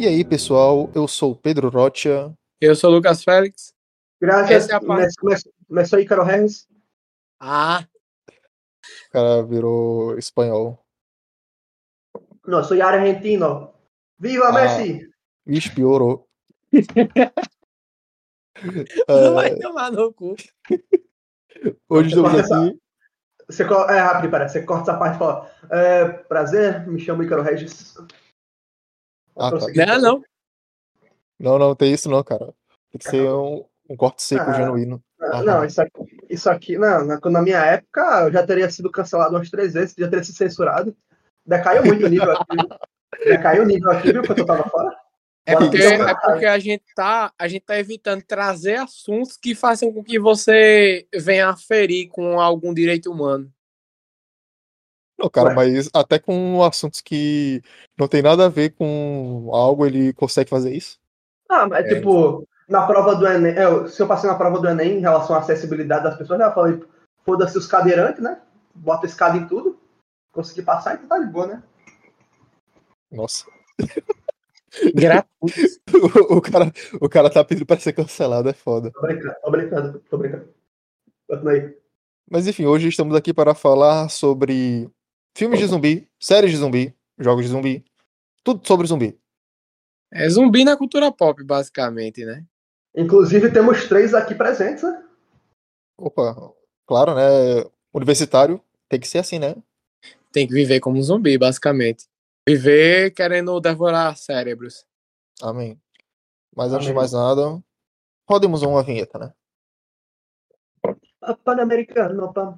E aí, pessoal, eu sou o Pedro Rocha. Eu sou o Lucas Félix. Graças Essa é a parte. Começou aí, Carol Harris. Ah, O cara virou espanhol. Não, sou argentino. Viva Ah. Messi! Ixi, piorou. vai É, tomar no cu. hoje estamos Corta essa- aqui. Você, co- é rápido, pera. Você corta essa parte e fala: é, Prazer, me chamo Ícaro Regis. Ah, tá. Não, não. Não, não tem isso não, cara. Tem que ser um, um corte seco Ah. genuíno. Não, Ah, não, isso aqui, isso aqui não, na, na minha época eu já teria sido cancelado umas três vezes, já teria sido censurado. Decaiu muito o nível aqui. Decaiu o nível aqui, viu? Porque eu tava fora. É porque, então, é porque a, gente tá, a gente tá evitando trazer assuntos que façam com que você venha a ferir com algum direito humano. Não, cara, Ué. mas até com assuntos que não tem nada a ver com algo, ele consegue fazer isso? Ah, mas É. tipo, na prova do Enem, é, se eu passei na prova do Enem em relação à acessibilidade das pessoas, eu falei, foda-se os cadeirantes, né? Bota escada em tudo. Consegui passar, então tá de boa, né? Nossa. Gratuito. O, o cara, o cara tá pedindo pra ser cancelado, é foda. Tô brincando, tô brincando, tô brincando. Continua aí. Mas enfim, hoje estamos aqui para falar sobre filmes de zumbi, séries de zumbi, jogos de zumbi, tudo sobre zumbi. É zumbi na cultura pop, basicamente, né? Inclusive, temos três aqui presentes, né? Opa, claro, né? Universitário tem que ser assim, né? Tem que viver como um zumbi, basicamente. Viver querendo devorar cérebros. Amém. Mas antes de mais nada, rodemos uma vinheta, né? Pan-americano, pam,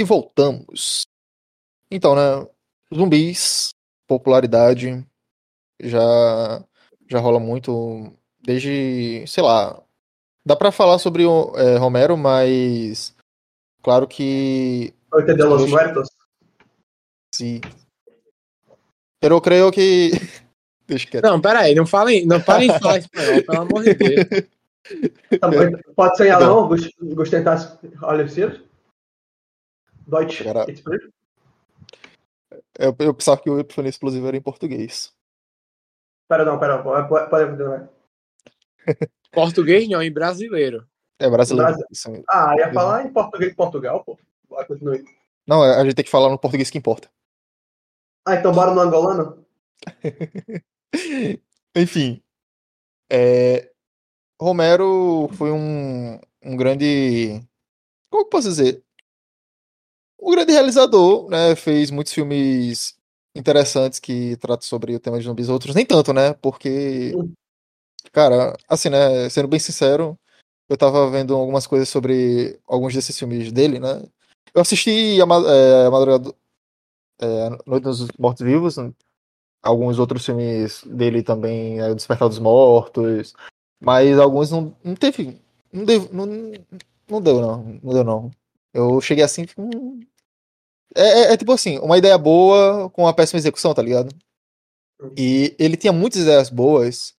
E voltamos. Então, né? Zumbis, popularidade, já já rola muito desde, sei lá. Dá pra falar sobre o é, Romero, mas claro que Oito de los muertos. se eu creio que deixa quieto. Não, peraí, não falem, não de falar espanhol, pelo amor de Deus. Tá bom, Pode ser em alemão? Gust- Gostei das Oliveiras? Deutsch. Agora-. Eu, eu pensava que o Epifania Explosivo era em português. Pera, não, pera. Pode, continuar. Português não, em brasileiro. É brasileiro. Brasil. isso aí. Ah, ia falar em português de Portugal, pô. Vai, continue. Não, a gente tem que falar no português que importa. Ah, então bora no angolano? Enfim, é, Romero foi um, um grande. Como que eu posso dizer? Um grande realizador, né? Fez muitos filmes interessantes que tratam sobre o tema de zumbis, outros nem tanto, né? Porque, cara, assim, né? Sendo bem sincero, eu tava vendo algumas coisas sobre alguns desses filmes dele, né? Eu assisti a, é, a Madrugada, é, Noite dos Mortos-Vivos, alguns outros filmes dele também, né, O Despertar dos Mortos, mas alguns não, não teve, não deu, não, não deu não, não deu não. Eu cheguei assim, hum, é, é- é tipo assim, uma ideia boa com uma péssima execução, tá ligado? E ele tinha muitas ideias boas,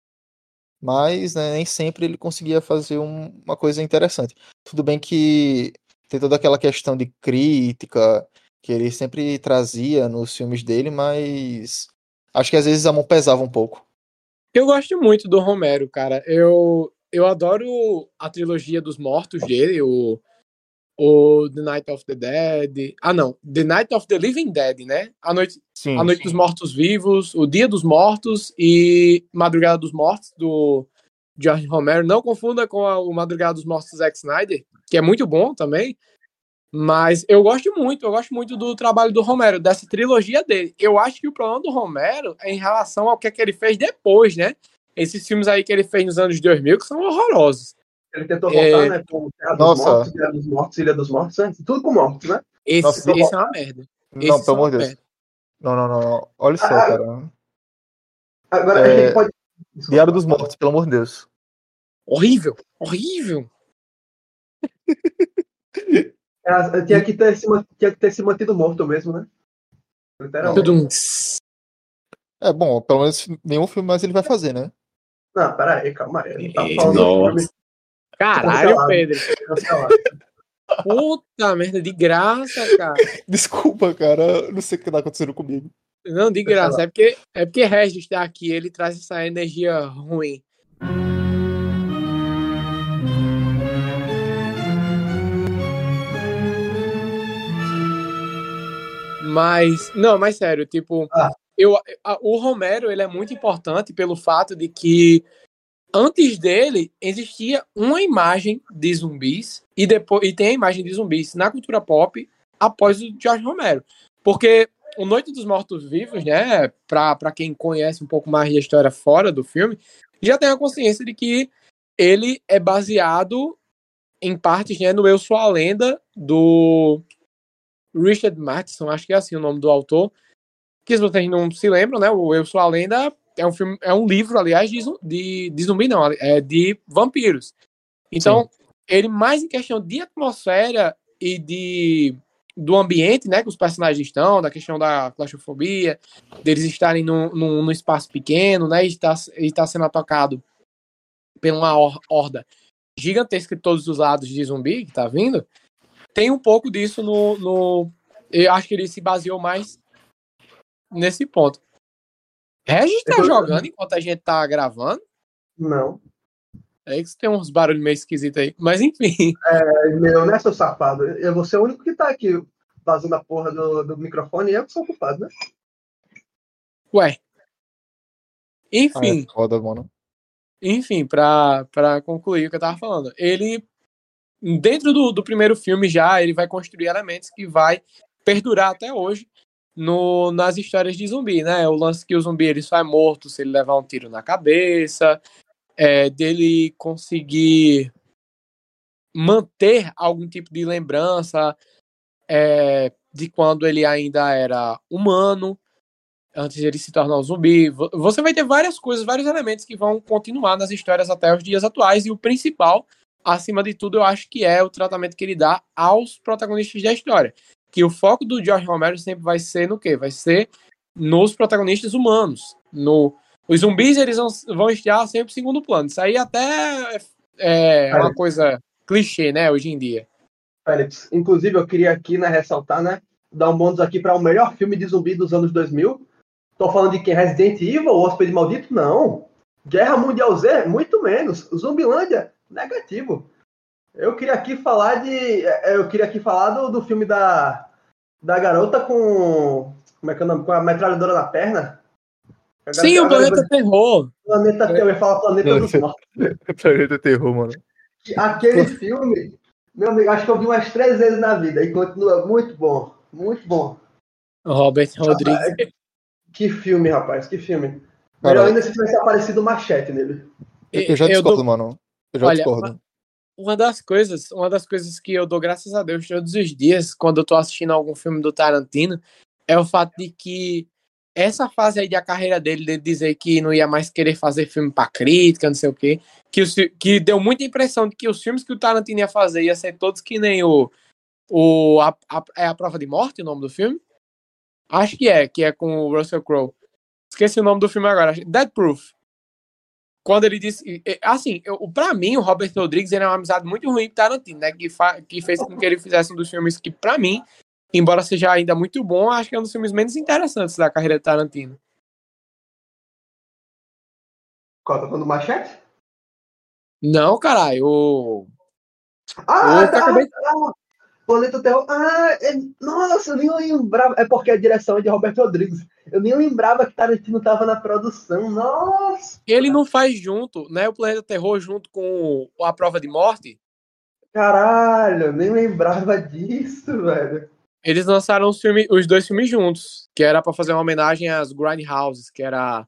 mas né, nem sempre ele conseguia fazer um- uma coisa interessante. Tudo bem que tem toda aquela questão de crítica que ele sempre trazia nos filmes dele, mas acho que às vezes a mão pesava um pouco. Eu gosto muito do Romero, cara. Eu, eu adoro a trilogia dos mortos dele, o, o The Night of the Dead. Ah, não. The Night of the Living Dead, né? A Noite, Sim. a Noite dos Mortos Vivos, O Dia dos Mortos e Madrugada dos Mortos, do George Romero. Não confunda com a- o Madrugada dos Mortos do Zack Snyder, que é muito bom também. Mas eu gosto muito, eu gosto muito do trabalho do Romero, dessa trilogia dele. Eu acho que o problema do Romero é em relação ao que, é que ele fez depois, né? Esses filmes aí que ele fez nos anos 2000 que são horrorosos. Ele tentou É. voltar, né? Com Terra dos Nossa. Mortos, Terra dos Mortos, Ilha dos Mortos, né? tudo com mortos, né? Esse, Nossa, esse é uma merda. Não, pelo são amor de Deus. merda. Não, não, não, não. Olha só, Ah, cara. Agora É, a gente pode. Desculpa. Diário dos Mortos, pelo amor de Deus. Horrível, horrível. É, tinha, que ter se, tinha que ter se mantido morto mesmo, né? Literalmente. É bom, pelo menos nenhum filme mais ele vai fazer, né? Não, pera aí, calma aí. Não tá Ei, falando do nossa. Caralho. Pedro. Puta merda, de graça, cara. Desculpa, cara. Não sei o que tá acontecendo comigo. Não, de graça. É porque, é porque Regis tá aqui, ele traz essa energia ruim. Mas, não, mas sério, tipo, Ah. eu, a- o Romero, ele é muito importante pelo fato de que antes dele existia uma imagem de zumbis e depois e tem a imagem de zumbis na cultura pop após o George Romero. Porque o Noite dos Mortos Vivos, né, pra quem conhece um pouco mais da história fora do filme, já tem a consciência de que ele é baseado em partes, né, no Eu Sou a Lenda do Richard Matheson, acho que é assim o nome do autor. Que se vocês não se lembram, né, o Eu Sou a Lenda é um filme, é um livro, aliás, de, de, de zumbi não, é de vampiros. Então, ele mais em questão de atmosfera e de do ambiente, né, que os personagens estão, da questão da claustrofobia, deles estarem num, num, num espaço pequeno, né, e estar, estar sendo atacado por uma hor- horda gigantesca de todos os lados de zumbi que tá vindo, tem um pouco disso no, no eu acho que ele se baseou mais nesse ponto. Regis tá Eu- jogando enquanto a gente tá gravando? Não. É que tem uns barulhos meio esquisitos aí. Mas enfim. É, meu, né, seu safado? Eu vou ser o único que tá aqui vazando a porra do, do microfone e eu que sou o culpado, né? Ué. Ah, Enfim, é foda, mano. enfim, pra, pra concluir o que eu tava falando. Ele, dentro do, do primeiro filme já, ele vai construir elementos que vai perdurar até hoje no, nas histórias de zumbi, né? O lance que o zumbi ele só é morto se ele levar um tiro na cabeça, é, dele conseguir manter algum tipo de lembrança é, de quando ele ainda era humano, antes de ele se tornar um zumbi. Vo- Você vai ter várias coisas, vários elementos que vão continuar nas histórias até os dias atuais, e o principal, acima de tudo, eu acho que é o tratamento que ele dá aos protagonistas da história. Que o foco do George Romero sempre vai ser no quê? Vai ser nos protagonistas humanos. No, os zumbis eles vão, vão estar sempre em segundo plano. Isso aí até é, é uma coisa clichê, né, hoje em dia. Félix, inclusive eu queria aqui, né, ressaltar, né, dar um bônus aqui para o melhor filme de zumbi dos anos 2000. Tô falando de quem? Resident Evil, O Hóspede Maldito? Não. Guerra Mundial Z? Muito menos. Zumbilândia? Negativo. Eu queria aqui falar de. é, Eu queria aqui falar do, do filme da, da garota com. Como é que é o nome? Com a metralhadora na perna. A Sim, garota- o Planeta Terror. Planeta eu ia falar Planeta dos Mortos. Planeta Terror, mano. Aquele filme, meu amigo, acho que eu vi umas três vezes na vida e continua muito bom. Muito bom. Robert Rodrigues. Que filme, rapaz, que filme. Melhor ainda se tivesse aparecido machete nele. eu já Eu discordo, dou- mano. Eu já Olha, discordo. Uma das coisas, uma das coisas que eu dou graças a Deus todos os dias quando eu tô assistindo algum filme do Tarantino é o fato de que essa fase aí da carreira dele, de dizer que não ia mais querer fazer filme pra crítica, não sei o quê, que, os que deu muita impressão de que os filmes que o Tarantino ia fazer ia ser todos que nem o. o a, a- é a Prova de Morte o nome do filme? Acho que é, que é com o Russell Crowe. Esqueci o nome do filme agora. Dead Proof. Quando ele disse. Assim, eu, pra mim, o Robert Rodrigues ele é uma amizade muito ruim com Tarantino, né? Que, que fez com que ele fizesse um dos filmes que, pra mim, embora seja ainda muito bom, acho que é um dos filmes menos interessantes da carreira de Tarantino. Qual tá falando machete? Não, caralho. O... Ah, Eu tá, acabei- ah, Planeta Terror. Ah, é- nossa, eu nem lembrava. É porque a direção é de Roberto Rodrigues. Eu nem lembrava que Tarantino tava na produção. Nossa, Ele não faz junto, né? O Planeta Terror junto com A Prova de Morte. caralho, eu nem lembrava disso, velho. Eles lançaram os, filme, os dois filmes juntos, que era pra fazer uma homenagem às Grindhouses, que era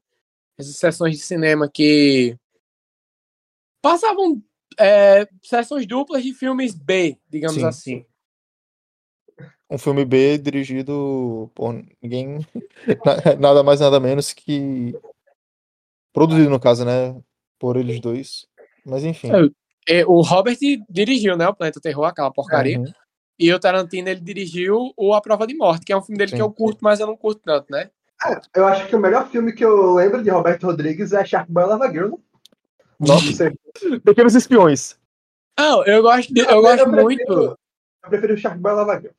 essas sessões de cinema que passavam é, sessões duplas de filmes B, digamos Sim. assim. Um filme B dirigido por ninguém. na- Nada mais, nada menos que. Produzido, no caso, né? Por eles dois. Mas enfim. É, E o Robert dirigiu, né? O Planeta Terror, aquela porcaria. Uhum. E o Tarantino, ele dirigiu o A Prova de Morte, que é um filme dele Sim, que eu curto, mas eu não curto tanto, né? Eu acho que o melhor filme que eu lembro de Roberto Rodrigues é Shark Boy Lava Girl. né? Nossa. Não sei. Pequenos espiões. Ah, eu gosto, de- eu Eu gosto prefiro- muito. Eu prefiro o Shark Boy Lava Girl.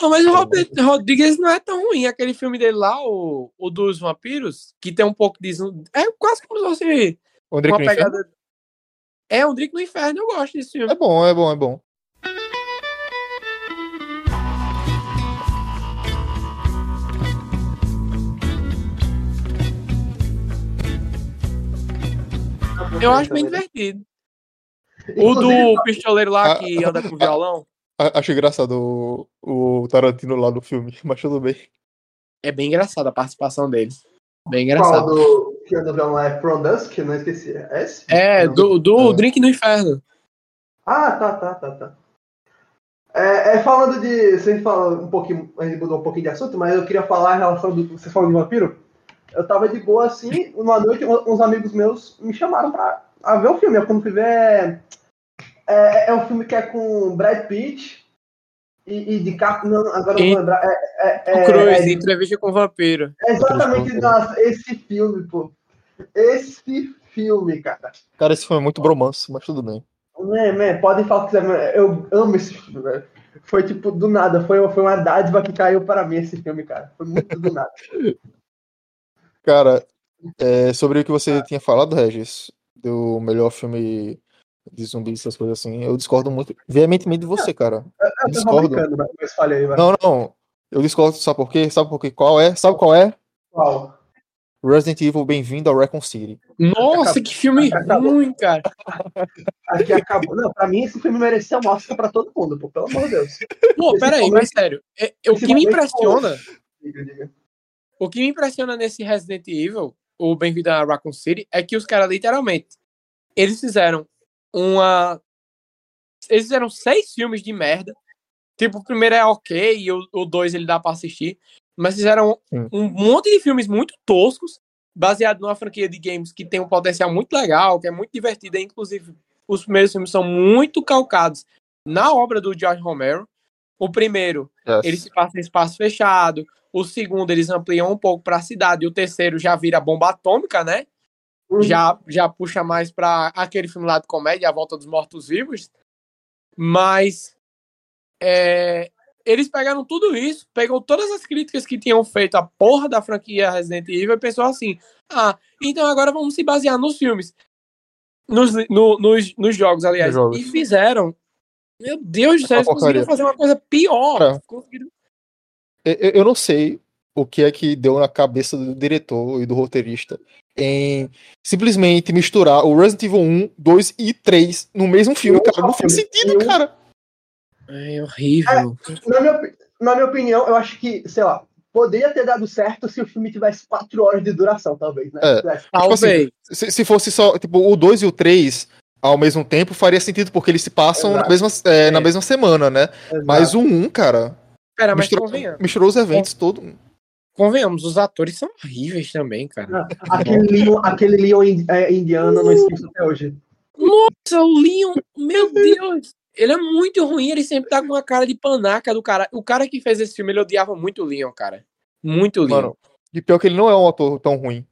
Não, mas o Robert Rodrigues não é tão ruim. Aquele filme dele lá, o, o dos vampiros, que tem um pouco de. zumbi- É quase como se fosse uma Inferno? pegada. É, um Drink no Inferno, eu gosto desse filme. É bom, é bom, é bom. Eu acho bem divertido. O do pistoleiro lá que anda com violão Acho engraçado o, o Tarantino lá no filme, mas tudo bem. é bem engraçado a participação dele. Bem Qual engraçado. do que anda violão é From Dusk? Não esqueci. É esse? É, do, do É. Drink no Inferno. Ah, tá, tá, tá, tá. É, é, falando de. Você fala um pouquinho. A gente mudou um pouquinho de assunto, mas eu queria falar em relação do. Vocês falam de vampiro? Eu tava de boa assim, uma noite, uns amigos meus me chamaram pra a ver o filme. Eu quando fui ver. É, é, é um filme que é com Brad Pitt e, e de Cap. Não, agora eu não vou lembrar. É, é, O é, Cruz, é- entrevista com o vampiro. é exatamente nossa, esse filme, pô. Esse filme, cara. Cara, esse filme é muito bromance, mas tudo bem. Man, man, podem falar o que quiser, mas eu amo esse filme, velho. Foi tipo, do nada, foi, foi uma dádiva que caiu para mim esse filme, cara. Foi muito do nada. Cara, é, sobre o que você tinha falado, Regis, do melhor filme de zumbis, essas coisas assim, eu discordo muito veementemente de você, cara. Eu tô Discordo. mas- aí, vai. Não, não. Eu discordo, sabe por quê? Sabe por quê? Qual é? Sabe qual é? Qual? Resident Evil Bem-vindo ao Recon City. Nossa, que filme Acabou. ruim, cara. Aqui acabou. Não, pra mim esse filme merecia um Oscar pra todo mundo, pô, pelo amor de Deus. Pô, peraí, mas sério. é- é- o que me impressiona, Diga, diga. o que me impressiona nesse Resident Evil, o Bem-vindo a Raccoon City, é que os caras literalmente, eles fizeram uma, eles fizeram seis filmes de merda. Tipo, o primeiro é ok, e o, o dois ele dá pra assistir. Mas fizeram Sim. um monte de filmes muito toscos, baseado numa franquia de games que tem um potencial muito legal, que é muito divertida. Inclusive, os primeiros filmes são muito calcados na obra do George Romero. O primeiro, Yes. ele se passa em espaço fechado. O segundo, eles ampliam um pouco para a cidade. E o terceiro já vira bomba atômica, né? Uhum. Já, já puxa mais para aquele filme lá de comédia, A Volta dos Mortos-Vivos. Mas é, eles pegaram tudo isso, pegam todas as críticas que tinham feito a porra da franquia Resident Evil e pensou assim: ah, então agora vamos se basear nos filmes. Nos, no- nos, nos jogos, aliás. Jogos. E fizeram. Meu Deus do céu, eles conseguiram fazer uma coisa pior. Cara. Conseguiram eu- eu não sei o que é que deu na cabeça do diretor e do roteirista em simplesmente misturar o Resident Evil 1, 2 e 3 no mesmo filme, Um cara. Não faz sentido, um- cara. É horrível. Na minha, na minha opinião, eu acho que, sei lá, poderia ter dado certo se o filme tivesse quatro horas de duração, talvez, né? É. Tivesse- Talvez. Se, se fosse só, tipo, o 2 e o 3 ao mesmo tempo, faria sentido, porque eles se passam na mesma, é, na É. mesma semana, né? Exato. Mas o 1, cara, Pera, mas misturou, misturou os eventos todos. Convenhamos, os atores são horríveis também, cara. Aquele Leon, aquele Leon é, indiano, não esqueço até hoje. Nossa, o Leon, meu Deus. Ele é muito ruim, ele sempre tá com uma cara de panaca do cara. O cara que fez esse filme, ele odiava muito o Leon, cara. Muito Leon. Mano, e pior que ele não é um ator tão ruim.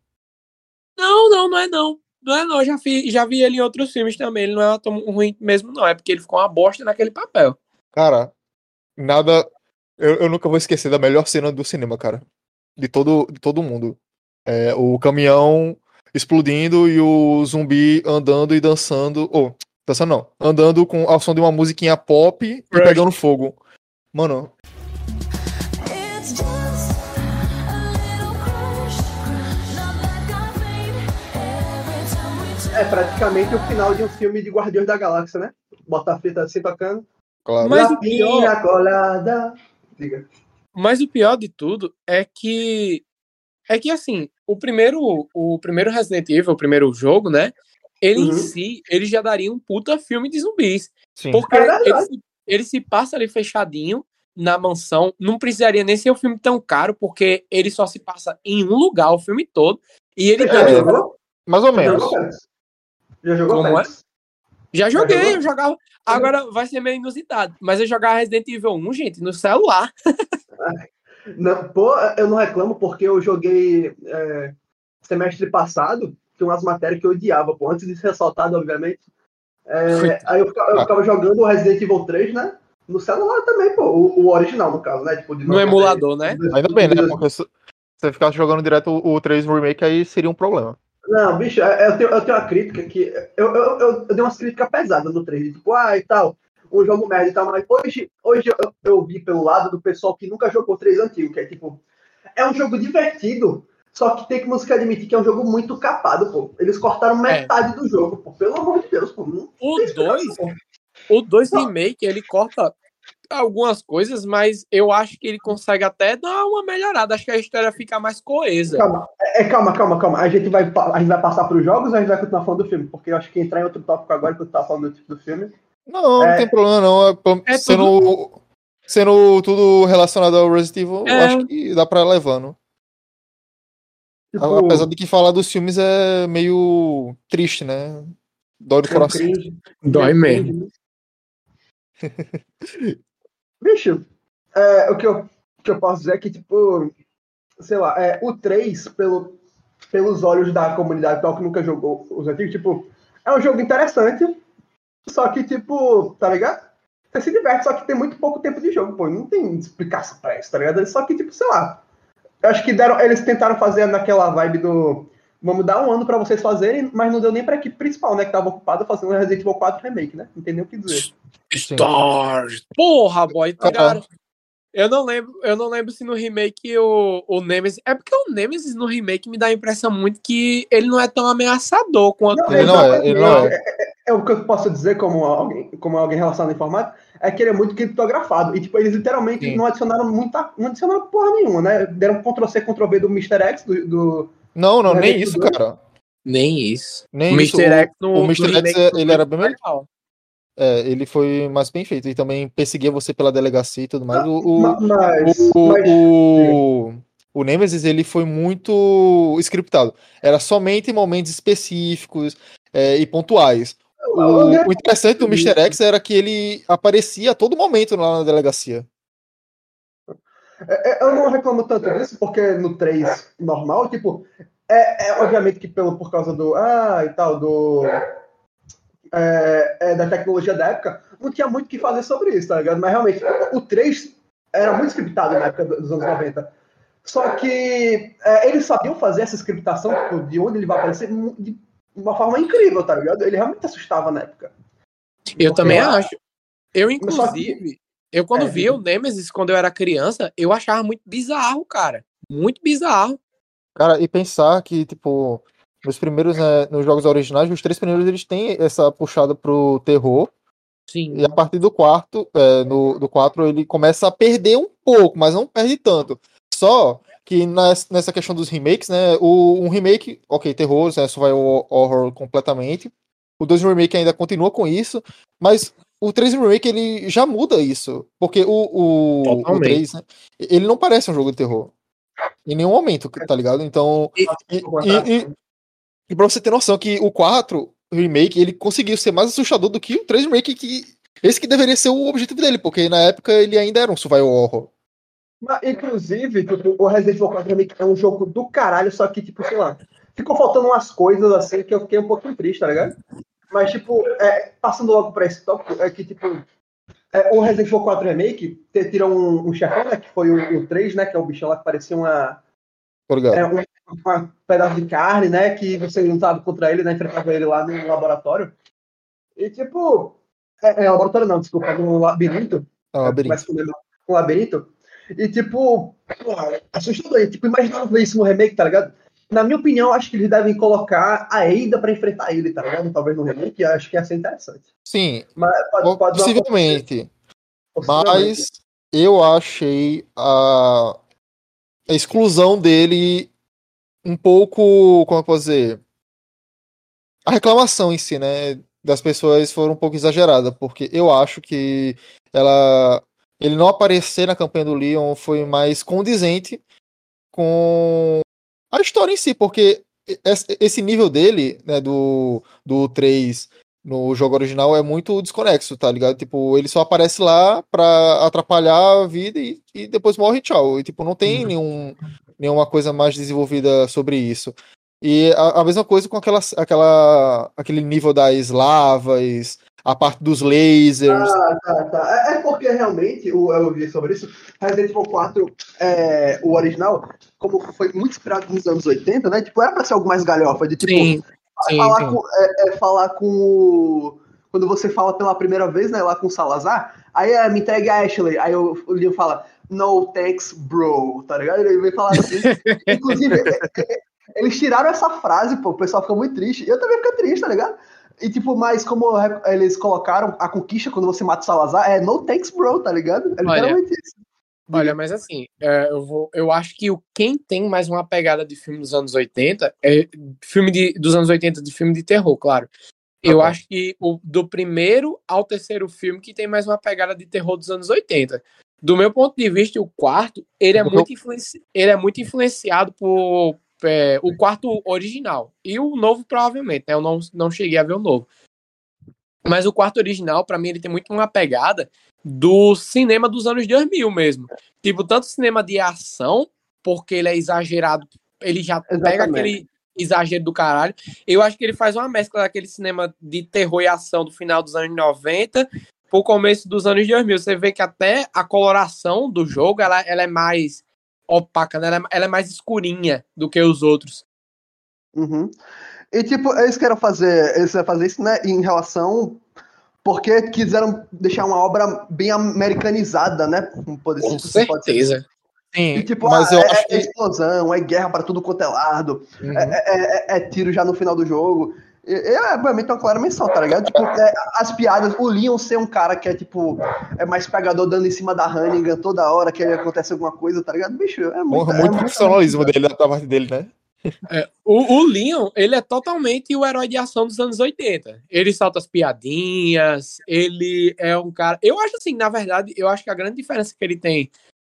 Não, não, não é não. Não é não, já vi, já vi ele em outros filmes também. Ele não é um ator ruim mesmo, não. É porque ele ficou uma bosta naquele papel. Cara, nada. Eu, eu nunca vou esquecer da melhor cena do cinema, cara. De todo, de todo mundo. É, o caminhão explodindo e o zumbi andando e dançando. Ou, dançando não. Andando com ao som de uma musiquinha pop e Rush. pegando fogo. Mano. É praticamente o final de um filme de Guardiões da Galáxia, né? Bota a fita assim tocando. claro. Mas o pior- colada. Diga. Mas o pior de tudo é que é que assim, o primeiro o primeiro Resident Evil, o primeiro jogo, né? Ele em Uhum. si, ele já daria um puta filme de zumbis. Sim. Porque É verdade. ele, se- ele se passa ali fechadinho na mansão. Não precisaria nem ser um filme tão caro, porque ele só se passa em um lugar o filme todo. E ele Você já É. tem- jogou? Mais ou Já menos. jogou? Já jogou, Como é? Já joguei, jogou? eu jogava. Agora vai ser meio inusitado. Mas eu jogava Resident Evil 1, gente, no celular. Não, pô, eu não reclamo porque eu joguei é, semestre passado, tinha umas matérias que eu odiava, pô, antes de ser assaltado, obviamente. É, aí eu ficava, eu ficava jogando o Resident Evil 3, né? No celular também, pô, o, o original, no caso, né? Tipo, de No 90 emulador, né? Ainda bem, né? Porque se você ficasse jogando direto o o 3 Remake, aí seria um problema. Não, bicho, é- eu tenho, eu tenho uma crítica que. Eu, eu, eu, eu dei umas críticas pesadas no 3, tipo, ah, e tal, um jogo merda e tal, mas hoje, hoje eu, eu vi pelo lado do pessoal que nunca jogou o 3 antigo, que é tipo, é um jogo divertido, só que tem que música admitir que é um jogo muito capado, pô. Eles cortaram metade do jogo, pô. Pelo amor de Deus, pô. Não O tem explicação, 2, pô. o 2 Não. remake, ele corta algumas coisas, mas eu acho que ele consegue até dar uma melhorada. Acho que a história fica mais coesa. Calma, é, é, calma, calma, calma. A gente, vai, a gente vai passar pros jogos ou a gente vai continuar falando do filme? Porque eu acho que entrar em outro tópico agora, que eu tava falando do tipo do filme. Não, É. não tem problema, não. É, É sendo, sendo tudo relacionado ao Resident Evil, eu É. acho que dá pra ir levando. Tipo, Apesar de que falar dos filmes é meio triste, né? Dói do é coração. Dói mesmo. Bicho, é, o que eu, o que eu posso dizer é que, tipo, sei lá, é, o 3, pelo, pelos olhos da comunidade tal que nunca jogou os antigos, tipo, é um jogo interessante, só que, tipo, tá ligado? Você se diverte, só que tem muito pouco tempo de jogo, pô, não tem explicação pra isso, tá ligado? Só que, tipo, sei lá, eu acho que deram, eles tentaram fazer naquela vibe do vamos dar um ano pra vocês fazerem, mas não deu nem pra equipe principal, né, que tava ocupada fazendo Resident Evil 4 Remake, né? Não tem nem o que dizer. Stars! Porra, boy, Ah, tiraram. Eu não lembro, eu não lembro se no remake o, o Nemesis. É porque o Nemesis no remake me dá a impressão muito que ele não é tão ameaçador quanto. Ele não é, ele não é. é. é o que eu posso dizer como alguém, como alguém relacionado à informática, é que ele é muito criptografado. E, tipo, eles literalmente Sim. não adicionaram muita. Não adicionaram porra nenhuma, né? Deram Ctrl-C, Ctrl-V do Mr. X, do. do Não, não, nem isso, cara. Nem isso. Nem o isso. Mr. X O, no, o Mr. X, ele era bem melhor. legal. É, ele foi mais bem feito. E também perseguia você pela delegacia e tudo mais. O, o, Ma- mas. o, mas- o, o Nemesis, ele foi muito scriptado. Era somente em momentos específicos é, e pontuais. O, o interessante do Mr. X era que ele aparecia a todo momento lá na delegacia. É, é, Eu não reclamo tanto disso, porque no 3 normal, tipo, é, é obviamente que pelo, por causa do. Ah, e tal, do. é, é, da tecnologia da época, não tinha muito o que fazer sobre isso, tá ligado? Mas realmente, o 3 era muito scriptado na época dos anos 90. Só que é, eles sabiam fazer essa scriptação, tipo, de onde ele vai aparecer, de uma forma incrível, tá ligado? Ele realmente assustava na época. Eu Porque também acho. Eu, inclusive, eu quando É, via o Nemesis quando eu era criança, eu achava muito bizarro, cara. Muito bizarro. Cara, e pensar que, tipo, nos primeiros, né, nos jogos originais, os três primeiros eles têm essa puxada pro terror. Sim. E a partir do quarto, é, no, do 4, ele começa a perder um pouco, mas não perde tanto. Só que nessa questão dos remakes, né? O, um remake, ok, terror, né, survival horror completamente. O 2 remake ainda continua com isso, mas o 3 remake ele já muda isso. Porque o, o, o Totalmente. 3, né, ele não parece um jogo de terror. Em nenhum momento, tá ligado? Então. E- E, e, e, e pra você ter noção que o 4 remake, ele conseguiu ser mais assustador do que o 3 remake, que esse que deveria ser o objetivo dele, porque na época ele ainda era um survival horror. Mas, inclusive, tipo, o Resident Evil 4 Remake é um jogo do caralho, só que, tipo, sei lá, ficou faltando umas coisas assim que eu fiquei um pouquinho triste, tá ligado? Mas, tipo, é, passando logo pra esse tópico, é que, tipo, é, o Resident Evil 4 Remake te- tira um, um chefão, né, que foi o, o 3, né, que é o bichão lá que parecia uma, é, um, uma pedaço de carne, né, que você lutava contra ele, né, enfrentava ele lá no laboratório. E, tipo, é, é laboratório não, desculpa, no labirinto. É um labirinto. Com um labirinto. E, tipo, porra, assustador. E, tipo, imaginava ver isso no remake, tá ligado? Na minha opinião, acho que eles devem colocar a Ada pra enfrentar ele, tá ligado? Talvez no remake, acho que ia ser interessante. Sim, Mas pode, pode possivelmente. possivelmente. Mas eu achei a, a exclusão dele um pouco, como eu posso dizer, a reclamação em si, né, das pessoas foram um pouco exagerada, porque eu acho que ela ele não aparecer na campanha do Leon foi mais condizente com a história em si, porque esse nível dele, né, do, do 3 no jogo original é muito desconexo, tá ligado? Tipo, ele só aparece lá pra atrapalhar a vida e, e depois morre, tchau. E, tipo, não tem nenhum, nenhuma coisa mais desenvolvida sobre isso. E a, a mesma coisa com aquela, aquela, aquele nível das lavas, a parte dos lasers. Ah, tá, tá. É, é porque realmente, o, eu vi sobre isso, Resident Evil 4, é, o original, como foi muito inspirado nos anos 80, né? Tipo, era pra ser algo mais galhofa, de tipo, Sim, sim, falar, sim. Com, é, é falar com o. Quando você fala pela primeira vez, né, lá com o Salazar, aí é, me entregue a Ashley, aí o, Leon fala, no thanks, bro, tá ligado? Ele vem falar assim. Inclusive, é, eles tiraram essa frase, pô, o pessoal ficou muito triste. Eu também fiquei triste, tá ligado? E tipo, mas como re- eles colocaram a conquista quando você mata o Salazar, é no thanks, bro, tá ligado? É Olha, literalmente isso. Olha, mas assim, é, eu, vou, eu acho que o quem tem mais uma pegada de filme dos anos 80 é filme de, dos anos 80 de filme de terror, claro. Eu bom. acho que o, do primeiro ao terceiro filme que tem mais uma pegada de terror dos anos 80. Do meu ponto de vista, o quarto, ele é muito, influenci, ele é muito influenciado por é, o quarto original. E o novo, provavelmente, né? Eu não, não cheguei a ver o novo. Mas o quarto original, pra mim, ele tem muito uma pegada do cinema dos anos 2000 mesmo. Tipo, tanto cinema de ação, porque ele é exagerado, ele já pega Exatamente. aquele exagero do caralho. Eu acho que ele faz uma mescla daquele cinema de terror e ação do final dos anos 90 pro começo dos anos 2000. Você vê que até a coloração do jogo, ela, ela é mais opaca, né? ela, é, ela é mais escurinha do que os outros. Uhum. E tipo, eles querem fazer, eles querem fazer isso, né, em relação porque quiseram deixar uma obra bem americanizada, né? pode- Com certeza. E, Sim, tipo, mas ah, eu é, acho é que. explosão, é guerra pra tudo quanto é lado, Uhum. é, é- é- é tiro já no final do jogo. E, e é obviamente uma clara menção, tá ligado? Tipo, é, as piadas, o Leon ser um cara que é tipo, é mais pegador dando em cima da Hannigan toda hora que acontece alguma coisa, tá ligado? Bicho, é muito. Muito, é muito- profissionalismo dele, da parte dele, né? É, o, o Leon, ele é totalmente o herói de ação dos anos 80. Ele solta as piadinhas, ele é um cara. Eu acho assim, na verdade, eu acho que a grande diferença que ele tem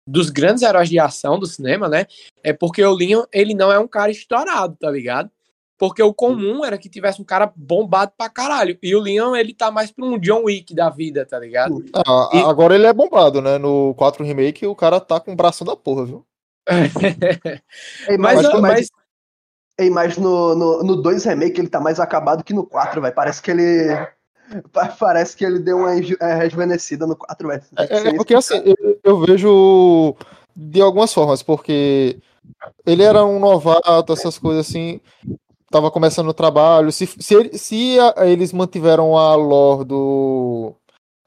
dos grandes heróis de ação do cinema, né? É porque o Leon, ele não é um cara estourado, tá ligado? Porque o comum era que tivesse um cara bombado pra caralho. E o Leon, ele tá mais pra um John Wick da vida, tá ligado? Ah, E- Agora ele é bombado, né? No 4 Remake o cara tá com o bração da porra, viu? Ei, mas, mas, mas, mas, ei, mas no, no, no 2 Remake ele tá mais acabado que no 4, velho. Parece que ele. pa- Parece que ele deu uma é, rejuvenescida no 4, velho. É, é porque assim, eu, eu vejo de algumas formas, porque ele era um novato, essas coisas assim, tava começando o trabalho. Se, se, se a- eles mantiveram a lore do.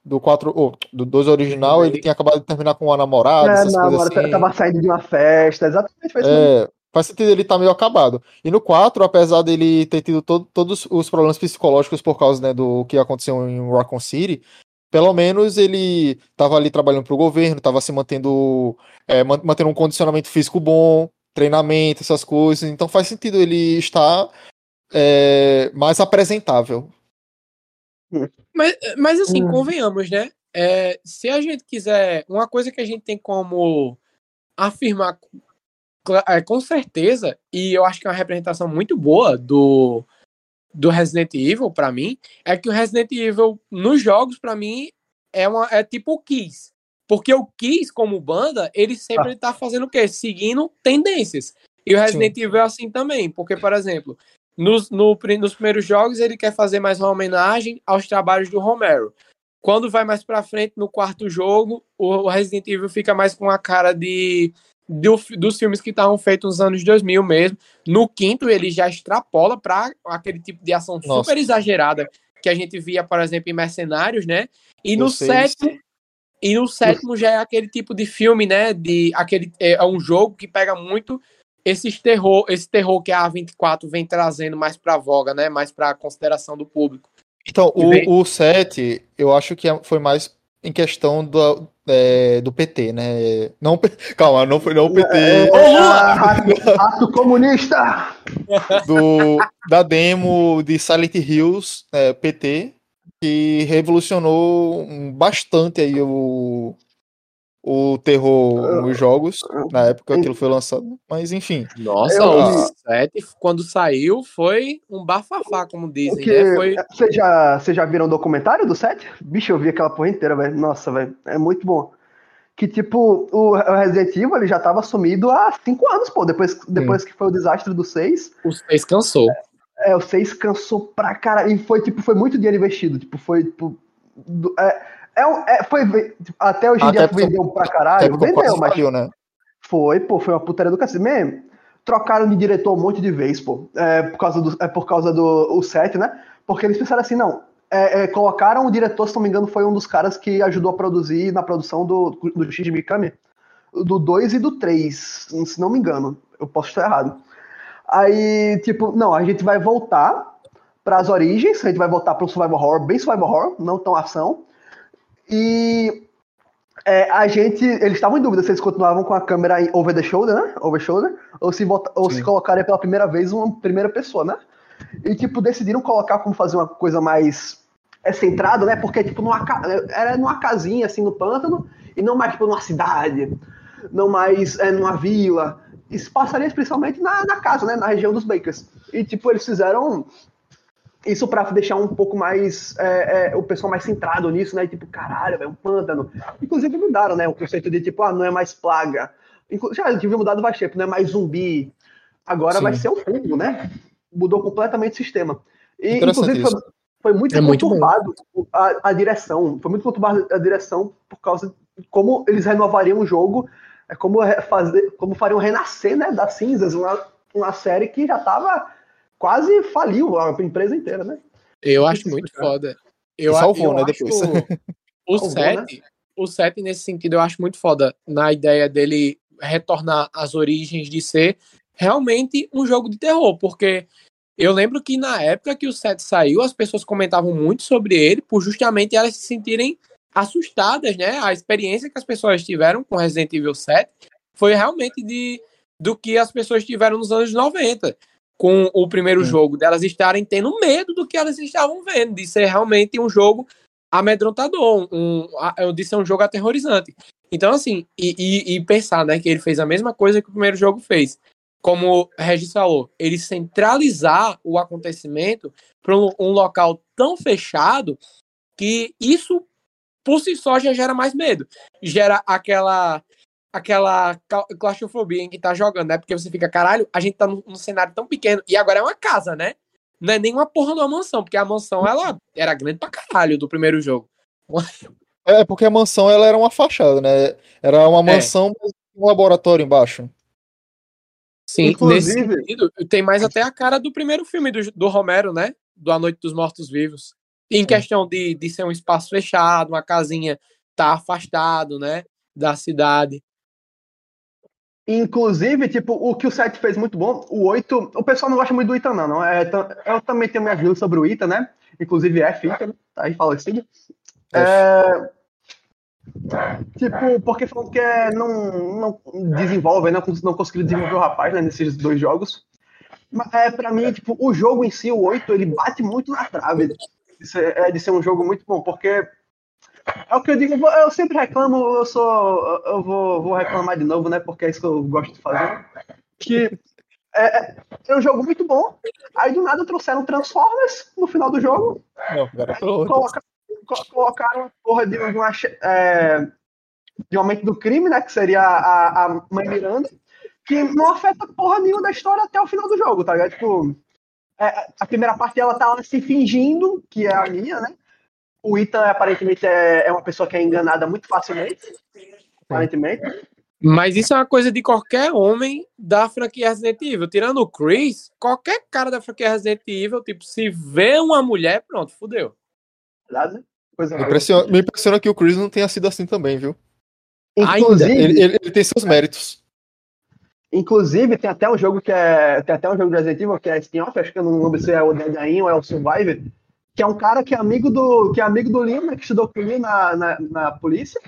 Do 4, oh, do 2 original, ele tinha acabado de terminar com uma namorada, É, essas não, coisas mano, assim. tava saindo de uma festa, exatamente. Mesmo. É, faz sentido ele tá meio acabado. E no 4, apesar dele ter tido todo- todos os problemas psicológicos por causa né, do que aconteceu em Raccoon City, pelo menos ele tava ali trabalhando pro governo, tava se mantendo, é, man- mantendo um condicionamento físico bom, treinamento, essas coisas. Então faz sentido ele estar é, mais apresentável. Mas, mas assim, Hum. convenhamos, né? É, se a gente quiser. Uma coisa que a gente tem como afirmar cla- é, com certeza, e eu acho que é uma representação muito boa do, do Resident Evil, pra mim, é que o Resident Evil, nos jogos, pra mim, é, uma, é tipo o Kiss. Porque o Kiss, como banda, ele sempre tá fazendo o quê? Seguindo tendências. E o Resident Evil é assim também. Porque, por exemplo, nos, no nos primeiros jogos ele quer fazer mais uma homenagem aos trabalhos do Romero. Quando vai mais pra frente, no quarto jogo, o Resident Evil fica mais com a cara de, do dos filmes que estavam feitos nos anos 2000 mesmo. No quinto, ele já extrapola pra aquele tipo de ação Nossa. super exagerada que a gente via, por exemplo, em Mercenários, né? E no sétimo, e no sétimo já é aquele tipo de filme, né? De aquele é, é um jogo que pega muito esses terror, esse terror que a A24 vem trazendo mais pra voga, né? Mais pra consideração do público. Então, E vem- o, o 7, eu acho que é- foi mais em questão do, é, do PT, né? Não, calma, não foi não o PT. É, rato, rato comunista! do, da demo de Silent Hills é, PT, que revolucionou bastante aí o, o terror nos jogos, na época que aquilo foi lançado. Mas enfim. Nossa, Eu- o 7, quando saiu, foi um bafafá, como dizem, Porque, né? Foi... Vocês já, já viram o documentário do set? Bicho, eu vi aquela porra inteira, velho. Nossa, velho. É muito bom. Que, tipo, o o Resident Evil ele já tava sumido há cinco anos, pô. Depois, depois que foi o desastre do 6. O 6 cansou. É, o 6 cansou pra caralho. E foi, tipo, foi muito dinheiro investido. Tipo, foi, tipo. do- é, é, é, foi, tipo, até hoje em dia vendeu pra caralho. Vendeu, mas faliu, né? foi, pô, foi uma putaria do cacete. Mesmo, trocaram de diretor um monte de vez, pô. É, por causa do, é por causa do o set, né? Porque eles pensaram assim, não. é, é, colocaram o diretor, se não me engano, foi um dos caras que ajudou a produzir na produção do, do Shinji Mikami, do 2 e do 3, se não me engano. Eu posso estar errado. Aí, tipo, não, a gente vai voltar para as origens, a gente vai voltar para um survival horror, bem survival horror, não tão ação. E é, a gente, eles estavam em dúvida se eles continuavam com a câmera over the shoulder, né? Over shoulder, ou se volta, ou se Sim. colocaria pela primeira vez uma primeira pessoa, né? E tipo decidiram colocar como fazer uma coisa mais é centrado, né? Porque tipo numa era numa casinha assim no pântano e não mais tipo numa cidade, não mais é, numa vila. Isso passaria principalmente na, na casa, né? Na região dos Bakers. E tipo eles fizeram isso pra deixar um pouco mais é, é, o pessoal mais centrado nisso, né? E, tipo, caralho, é um pântano. Inclusive mudaram, né? O conceito de tipo, ah, não é mais plaga. Inclu- Já tinha mudado faz tempo, não é mais zumbi. Agora Sim. vai ser o fungo, né? Mudou completamente o sistema. E, inclusive, foi, foi muito É muito conturbado a, a direção. Foi muito conturbado a direção por causa de como eles renovariam o jogo, é como, fazer, como fariam renascer, né? Das cinzas, uma, uma série que já tava quase faliu a empresa inteira, né? Eu acho muito foda. Eu, E salvou, eu né, acho depois. O Salvou, 7, o 7, nesse sentido, eu acho muito foda na ideia dele retornar às origens de ser realmente um jogo de terror, porque eu lembro que na época que o 7 saiu, as pessoas comentavam muito sobre ele, por justamente elas se sentirem assustadas, né? A experiência que as pessoas tiveram com Resident Evil 7 foi realmente de do que as pessoas tiveram nos anos 90 com o primeiro Sim. jogo, delas estarem tendo medo do que elas estavam vendo, de ser realmente um jogo amedrontador, um, a- de ser um jogo aterrorizante. Então, assim, e, e- e pensar, né, que ele fez a mesma coisa que o primeiro jogo fez. Como o Regis falou, ele centralizar o acontecimento para um, um local tão fechado que isso, por si só, já gera mais medo. Gera aquela aquela cla- claustrofobia em que tá jogando, né? Porque você fica, caralho, a gente tá num, num cenário tão pequeno e agora é uma casa, né? Não é nem uma porra de uma mansão, porque a mansão, ela era grande pra caralho do primeiro jogo. É porque a mansão ela era uma fachada, né? Era uma mansão mas um laboratório embaixo. Sim, Inclusive- nesse sentido, tem mais até a cara do primeiro filme do, do Romero, né? Do A Noite dos Mortos Vivos. Em questão de, de ser um espaço fechado, uma casinha tá afastado, né? Da cidade. Inclusive, tipo, o que o 7 fez muito bom, o 8, o pessoal não gosta muito do Ita, não. não. É, eu também tenho minhas dúvidas sobre o Ita, né? Inclusive F, Ita, né? tá aí falecido. É, tipo, porque falam que é, não, não desenvolve, não, não conseguiram desenvolver o rapaz né, nesses dois jogos. Mas é, pra mim, tipo, o jogo em si, o 8, ele bate muito na trave é, de ser um jogo muito bom, porque é o que eu digo, eu sempre reclamo, eu sou. Eu vou, vou reclamar de novo, né? Porque é isso que eu gosto de fazer. Que é, é- é um jogo muito bom. Aí do nada trouxeram Transformers no final do jogo. Não, cara. Coloca, co- colocaram a porra de, uma, é, de um aumento do crime, né? Que seria a, a mãe Miranda, que não afeta porra nenhuma da história até o final do jogo, tá ligado? Tipo, é, a primeira parte ela tá lá se fingindo que é a minha, né? O Ethan aparentemente é, é uma pessoa que é enganada muito facilmente. Aparentemente. Mas isso é uma coisa de qualquer homem da franquia Resident Evil. Tirando o Chris, qualquer cara da franquia Resident Evil, tipo, se vê uma mulher, pronto, fudeu. Verdade? Coisa Me impressiona, me impressiona que o Chris não tenha sido assim também, viu? Inclusive, Ele, ele- ele tem seus méritos. Inclusive, tem até um jogo que é. Tem até um jogo de Resident Evil que é spin-off, acho que eu não lembro se é o Dead Aim ou é o Survivor, que é um cara que é amigo do. que é amigo do né, que estudou com Leon na, na, na polícia.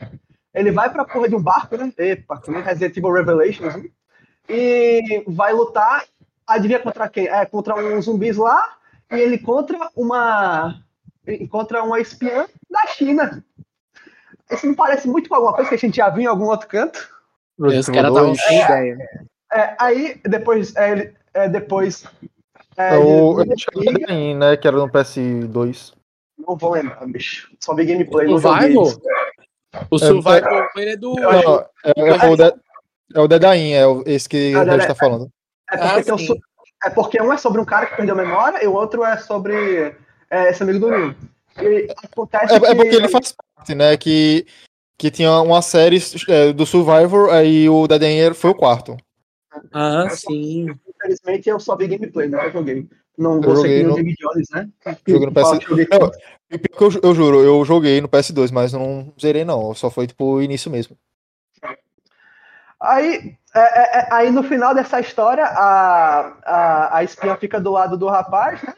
Ele vai pra porra de um barco, né? Epa, nem Resident Evil Revelations, né? E vai lutar. Adivinha contra quem? É, contra uns zumbis lá, e ele contra uma. Encontra uma espiã da China. Isso me parece muito com alguma coisa que a gente já viu em algum outro canto. Os caras estavam 2. sem ideia. É, aí, depois. É, ele- é, depois. É, É o Dedain, né? Que era no PS2. não vou lembrar, bicho. Só vi gameplay. não joguei Survival? O Survival ele é do. Não, é, é o De- é o Dedain, é o- esse que Ah, a gente tá falando. É porque, Ah, o su- é porque um é sobre um cara que perdeu a memória e o outro é sobre é, esse amigo do acontece É, é que- porque ele faz parte, né? Que, que tinha uma série é, do Survivor, aí o Dedain foi o quarto. Ah, sim. Infelizmente eu só vi gameplay, joguei. Não Eu vou ser joguei que nem o no- Jones, né? Joguei no Fala PS... que joguei Não, e pior que eu, ju- eu juro, eu joguei no PS2, mas eu não zerei não, só foi tipo o início mesmo. Aí, é, é, é, aí no final dessa história, a, a, a espinha fica do lado do rapaz, né?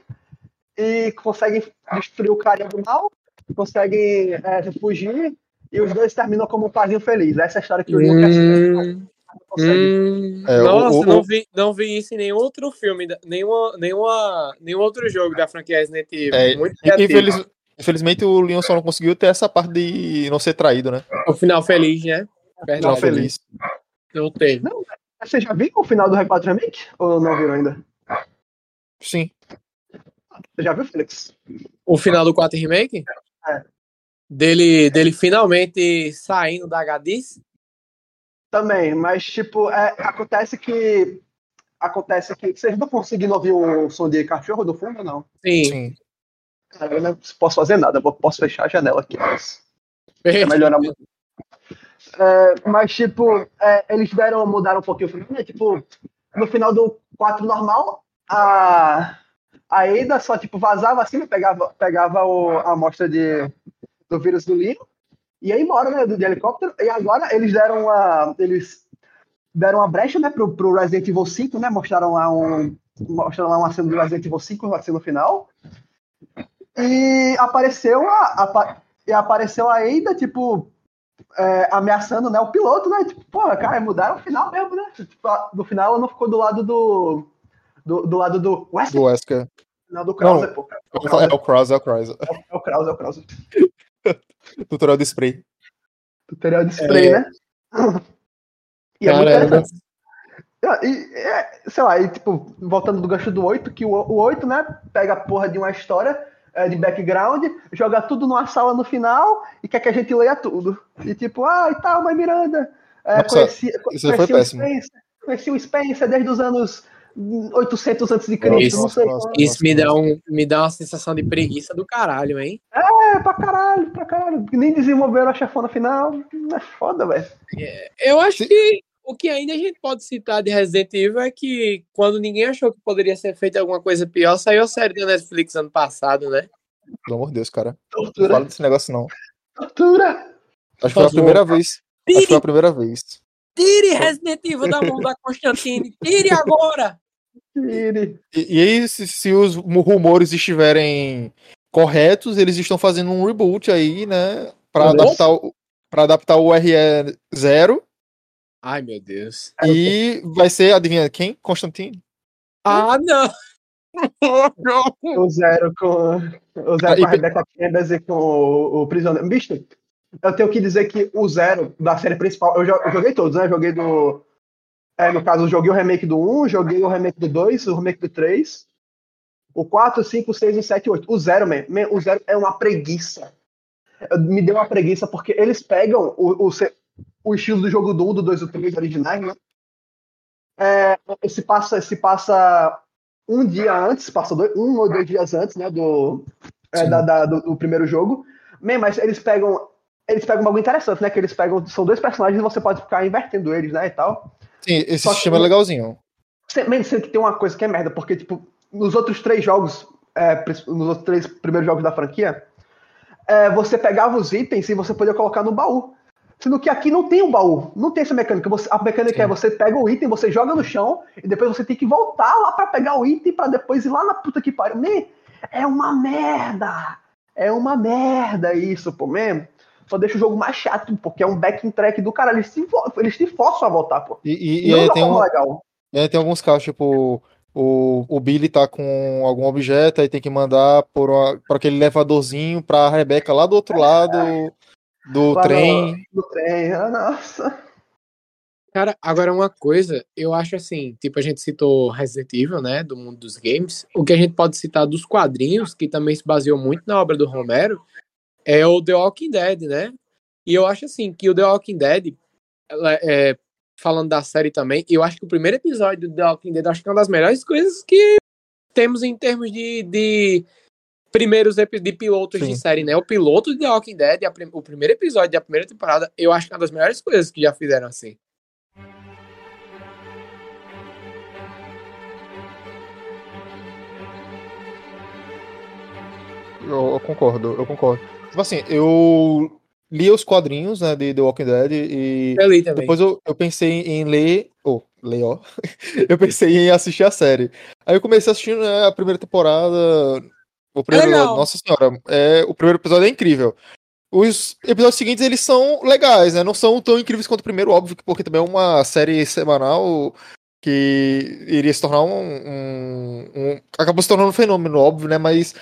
E conseguem destruir o cara do mal, conseguem é, fugir, e os dois terminam como um parzinho feliz. Essa é a história que o Leon quer ser. Hum, consegue. hum. É, Nossa, o- não, o- vi, não vi isso em nenhum outro filme, nenhuma, nenhuma, nenhum outro jogo da franquia Resident Evil. É, Muito infeliz- Infelizmente o Leon só não conseguiu ter essa parte de não ser traído, né? O final feliz, né? Final Verdade. feliz. feliz. Não teve. Vocês já viram o final do R4 Remake? Ou não viram ainda? Sim. Você já viu, Felix? O final do 4 Remake? É. Dele, dele finalmente saindo da Gadis? Também, mas tipo, é, acontece que. Acontece que. Vocês não conseguindo ouvir o som de cachorro do fundo não? Sim. Sim. Eu não posso fazer nada, eu posso fechar a janela aqui, mas. É melhorar muito. É, mas, tipo, é, eles deram, mudaram um pouquinho o filme, né? Tipo, no final do 4 normal, a, a Ada só, tipo, vazava assim, pegava, pegava o, a amostra de, do vírus do Leon, e ia embora, né, do, de helicóptero, e agora eles deram uma, eles deram uma brecha, né, pro, pro Resident Evil 5, né, mostraram lá um, mostraram lá uma cena do Resident Evil 5, assim, no final, e apareceu a, a, e apareceu a Ada, tipo, é, ameaçando né, o piloto, né? Tipo, porra, cara, mudaram o final mesmo, né? Tipo, no final ela não ficou do lado do. Do, do lado do West, Do Wesker. não, do Krauser, pô. É o Krause, é o Krause. É o Krauser, é o Krauser. Tutorial de spray. Tutorial de spray, É. né? E é muito interessante. E, é, sei lá, e, tipo, voltando do gancho do 8, que o, o 8, né, pega a porra de uma história é, de background, joga tudo numa sala no final e quer que a gente leia tudo. E tipo, ah, e tal, mas Miranda, é, Nossa, conheci, isso foi conheci o péssimo. Spencer, conheci o Spencer desde os anos 800 antes de Cristo, não sei nossa, quando. Isso me dá, um, me dá uma sensação de preguiça do caralho, hein? É, pra caralho, pra caralho. Nem desenvolveram a chefona final. É foda, velho. Eu acho Sim. que o que ainda a gente pode citar de Resident Evil é que quando ninguém achou que poderia ser feita alguma coisa pior, saiu a série da Netflix ano passado, né? Pelo amor de Deus, cara. Não Tortura, fala desse negócio, não. tortura. Acho que foi a primeira vez. Acho que foi Tire, a primeira vez. tire Resident Evil da mão da Constantine, tire agora! Tire. E, e aí, se, se os rumores estiverem corretos, eles estão fazendo um reboot aí, né? Pra Nossa. adaptar, o- pra adaptar o RE0 Ai, meu Deus. e vai ser, adivinha quem? Constantine. Ah, não! O zero com. O zero Ah, e com a Rebecca Chambers e com o, o prisioneiro. Bicho, eu tenho que dizer que o zero da série principal. Eu, jo- eu joguei todos, né? Eu joguei do. É, no caso, eu joguei o remake do 1, joguei o remake do 2, o remake do 3. O 4, 5, 6, o 7 e 8. O zero, man, man, o zero é uma preguiça. Me deu uma preguiça porque eles pegam o, o, o estilo do jogo do 1, do 2 e do 3 originais, né? É, se passa, se passa um dia antes, passa dois, um ou dois dias antes, né, do, é, da, da- do, do primeiro jogo. Man, mas eles pegam, eles pegam algo interessante, né, que eles pegam, são dois personagens e você pode ficar invertendo eles, né, e tal. Sim, esse Só que- sistema é legalzinho. Sendo que tem uma coisa que é merda, porque, tipo, nos outros três jogos, é, nos outros três primeiros jogos da franquia, é, você pegava os itens e você podia colocar no baú. Sendo que aqui não tem um baú, não tem essa mecânica. Você- a mecânica Sim. é você pega o item, você joga no chão e depois você tem que voltar lá pra pegar o item pra depois ir lá na puta que pariu. Man, é uma merda! É uma merda isso, pô, man. Só deixa o jogo mais chato, porque é um backing track do cara. Eles te, eles te forçam a voltar, pô. E, e, e aí da tem, um, legal. e aí tem alguns casos, tipo, o, o Billy tá com algum objeto, aí tem que mandar por, uma, por aquele elevadorzinho pra Rebeca lá do outro lado Do no- trem. Do trem. Ah, Nossa. Cara, agora uma coisa, eu acho assim, tipo, a gente citou Resident Evil, né, do mundo dos games. O que a gente pode citar dos quadrinhos, que também se baseou muito na obra do Romero, é o The Walking Dead, né? E eu acho assim, que o The Walking Dead, ela é, falando da série também, eu acho que o primeiro episódio do The Walking Dead, acho que é uma das melhores coisas que temos em termos de, de primeiros de pilotos Sim. de série, né? O piloto de The Walking Dead, prim- o primeiro episódio da primeira temporada, eu acho que é uma das melhores coisas que já fizeram assim. Eu, eu concordo, eu concordo. Tipo assim, eu li os quadrinhos, né, de The Walking Dead e Eu li também. depois eu, eu pensei em ler, ou ler, ó. eu pensei em assistir a série. Aí eu comecei assistindo né, a primeira temporada. O primeiro, legal. nossa senhora, é, o primeiro episódio é incrível. Os episódios seguintes, eles são legais, né? Não são tão incríveis quanto o primeiro, óbvio, que- porque também é uma série semanal que iria se tornar um, um- um- acabou se tornando um fenômeno, óbvio, né? Mas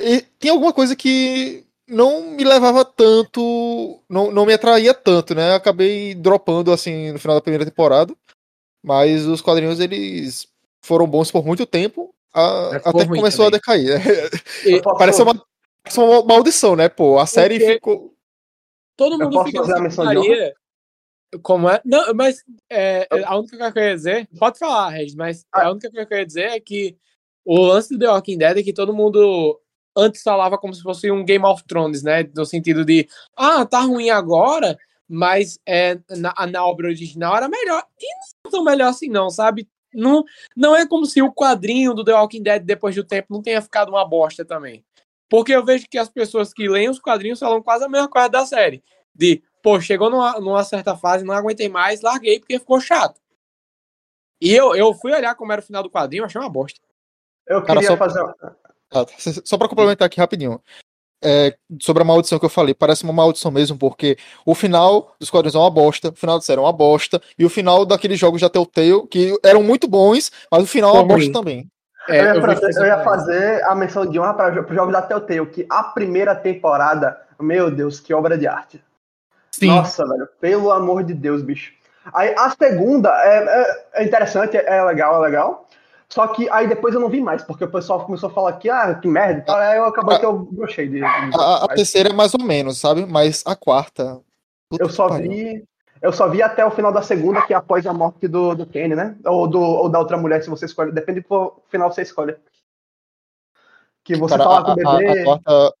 e tem alguma coisa que não me levava tanto, não, não me atraía tanto, né? Eu acabei dropando assim no final da primeira temporada, mas os quadrinhos eles foram bons por muito tempo, a- ficou até que começou também. a decair. né? E Parece uma, parece uma maldição, né? Pô, a série quê? ficou. todo Eu mundo posso fica fazer a nessa menção de putaria. Como é? Não, mas é, a única coisa que eu ia dizer, pode falar, Regis, mas Ah. a única coisa que eu ia dizer é que o lance do The Walking Dead é que todo mundo antes falava como se fosse um Game of Thrones, né? No sentido de, ah, tá ruim agora, mas é, na, na obra original era melhor. E não é tão melhor assim, não, sabe? Não, não é como se o quadrinho do The Walking Dead, depois do tempo, não tenha ficado uma bosta também. Porque eu vejo que as pessoas que leem os quadrinhos falam quase a mesma coisa da série. De, pô, chegou numa, numa certa fase, não aguentei mais, larguei porque ficou chato. E eu, eu fui olhar como era o final do quadrinho, achei uma bosta. Eu queria só- fazer. Ah, tá. Só pra complementar aqui rapidinho. É, sobre a maldição que eu falei, parece uma maldição mesmo, porque o final dos quadrinhos é uma bosta, o final da série é uma bosta, e o final daqueles jogos da Telltale, que eram muito bons, mas o final é uma bosta também. É, eu, ia vi fazer, eu ia fazer a menção de honra para os jogos da Telltale, que a primeira temporada, meu Deus, que obra de arte. Nossa, velho, pelo amor de Deus, bicho. Aí a segunda é, é- é interessante, é legal, é legal. Só que aí depois eu não vi mais, porque o pessoal começou a falar que, ah, que merda tal. Aí eu acabei que eu brochei de. A, a terceira é mais ou menos, sabe? Mas a quarta. eu só pariu. vi. Eu só vi até o final da segunda, que é após a morte do, do Kenny, né? Ou, do, ou da outra mulher, se você escolhe. Depende do final você escolhe. Que você Cara, fala a, com o a- a bebê. quarta,